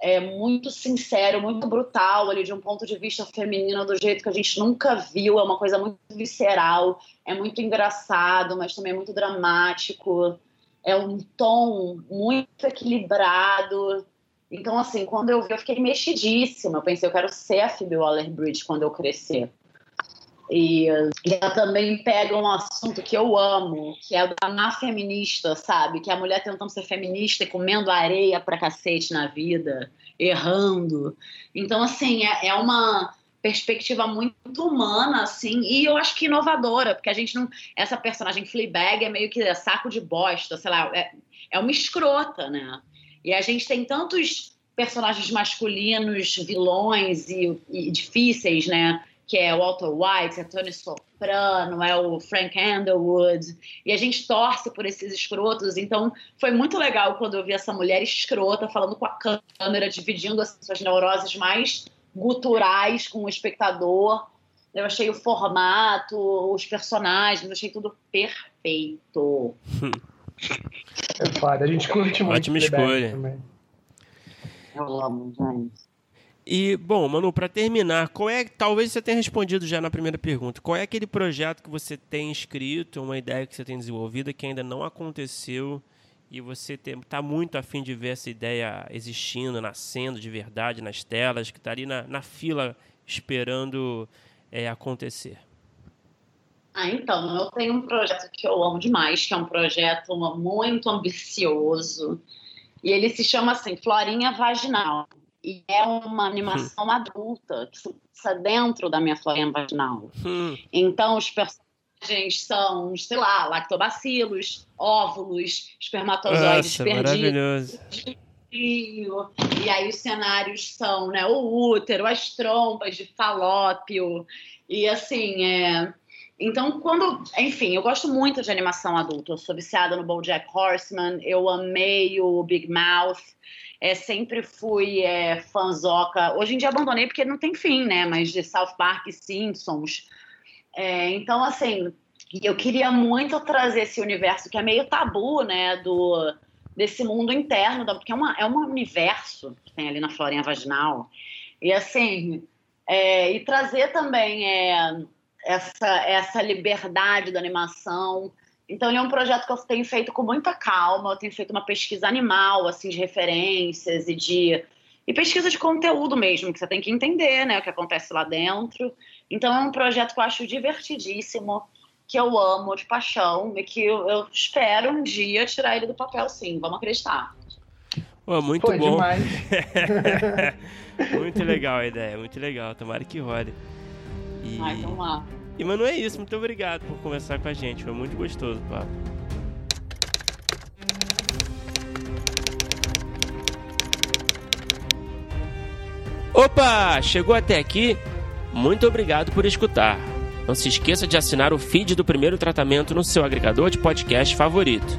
Speaker 3: é, muito sincero, muito brutal ali, de um ponto de vista feminino, do jeito que a gente nunca viu, é uma coisa muito visceral, é muito engraçado, mas também é muito dramático, é um tom muito equilibrado, então, assim, quando eu vi, eu fiquei mexidíssima. Eu pensei, eu quero ser a Phoebe Waller-Bridge quando eu crescer. E, e, ela também pega um assunto que eu amo, que é o da má feminista, sabe? Que é a mulher tentando ser feminista e comendo areia pra cacete na vida, errando. Então, assim, é, é uma perspectiva muito humana, assim, e eu acho que inovadora, porque a gente não. Essa personagem Fleabag é meio que saco de bosta, sei lá, é, é uma escrota, né? E a gente tem tantos personagens masculinos, vilões e, e difíceis, né? Que é o Walter White, é Tony Soprano, é o Frank Underwood. E a gente torce por esses escrotos. Então, foi muito legal quando eu vi essa mulher escrota falando com a câmera, dividindo as suas neuroses mais guturais com o espectador. Eu achei o formato, os personagens, achei tudo perfeito.
Speaker 1: É foda, a gente curte muito.
Speaker 2: Ótima escolha. Também.
Speaker 3: Eu amo, gente.
Speaker 2: E, bom, Manu, para terminar, qual é, talvez você tenha respondido já na primeira pergunta, qual é aquele projeto que você tem escrito, uma ideia que você tem desenvolvida que ainda não aconteceu e você está muito afim de ver essa ideia existindo, nascendo de verdade nas telas, que está ali na, na, fila esperando é, acontecer?
Speaker 3: Ah, então, eu tenho um projeto que eu amo demais, que é um projeto muito ambicioso, e ele se chama assim, Florinha Vaginal. E é uma animação hum. adulta que se passa dentro da minha florinha vaginal. Hum. Então, os personagens são, sei lá, lactobacilos, óvulos, espermatozoides
Speaker 2: Nossa, perdidos. Maravilhoso.
Speaker 3: E aí os cenários são né, o útero, as trompas de falópio. E assim, é, então, quando. Enfim, eu gosto muito de animação adulta. Eu sou viciada no Bojack Horseman. Eu amei o Big Mouth. É, sempre fui é, fanzoca. Hoje em dia abandonei porque não tem fim, né? Mas de South Park Simpsons. É, então, assim, eu queria muito trazer esse universo que é meio tabu, né? Do, desse mundo interno, porque é, uma, é um universo que tem ali na florinha vaginal. E, assim, é, e trazer também. Essa, essa liberdade da animação. Então, ele é um projeto que eu tenho feito com muita calma, eu tenho feito uma pesquisa animal, assim, de referências e de... E pesquisa de conteúdo mesmo, que você tem que entender, né, o que acontece lá dentro. Então, é um projeto que eu acho divertidíssimo, que eu amo de paixão e que eu, eu espero um dia tirar ele do papel, sim. Vamos acreditar.
Speaker 2: Oh, muito Foi bom. demais. muito legal a ideia, muito legal. Tomara que role.
Speaker 3: E... Ai, vamos lá.
Speaker 2: E, mano, é isso. Muito obrigado por conversar com a gente. Foi muito gostoso, papo. Opa! Chegou até aqui? Muito obrigado por escutar. Não se esqueça de assinar o feed do primeiro tratamento no seu agregador de podcast favorito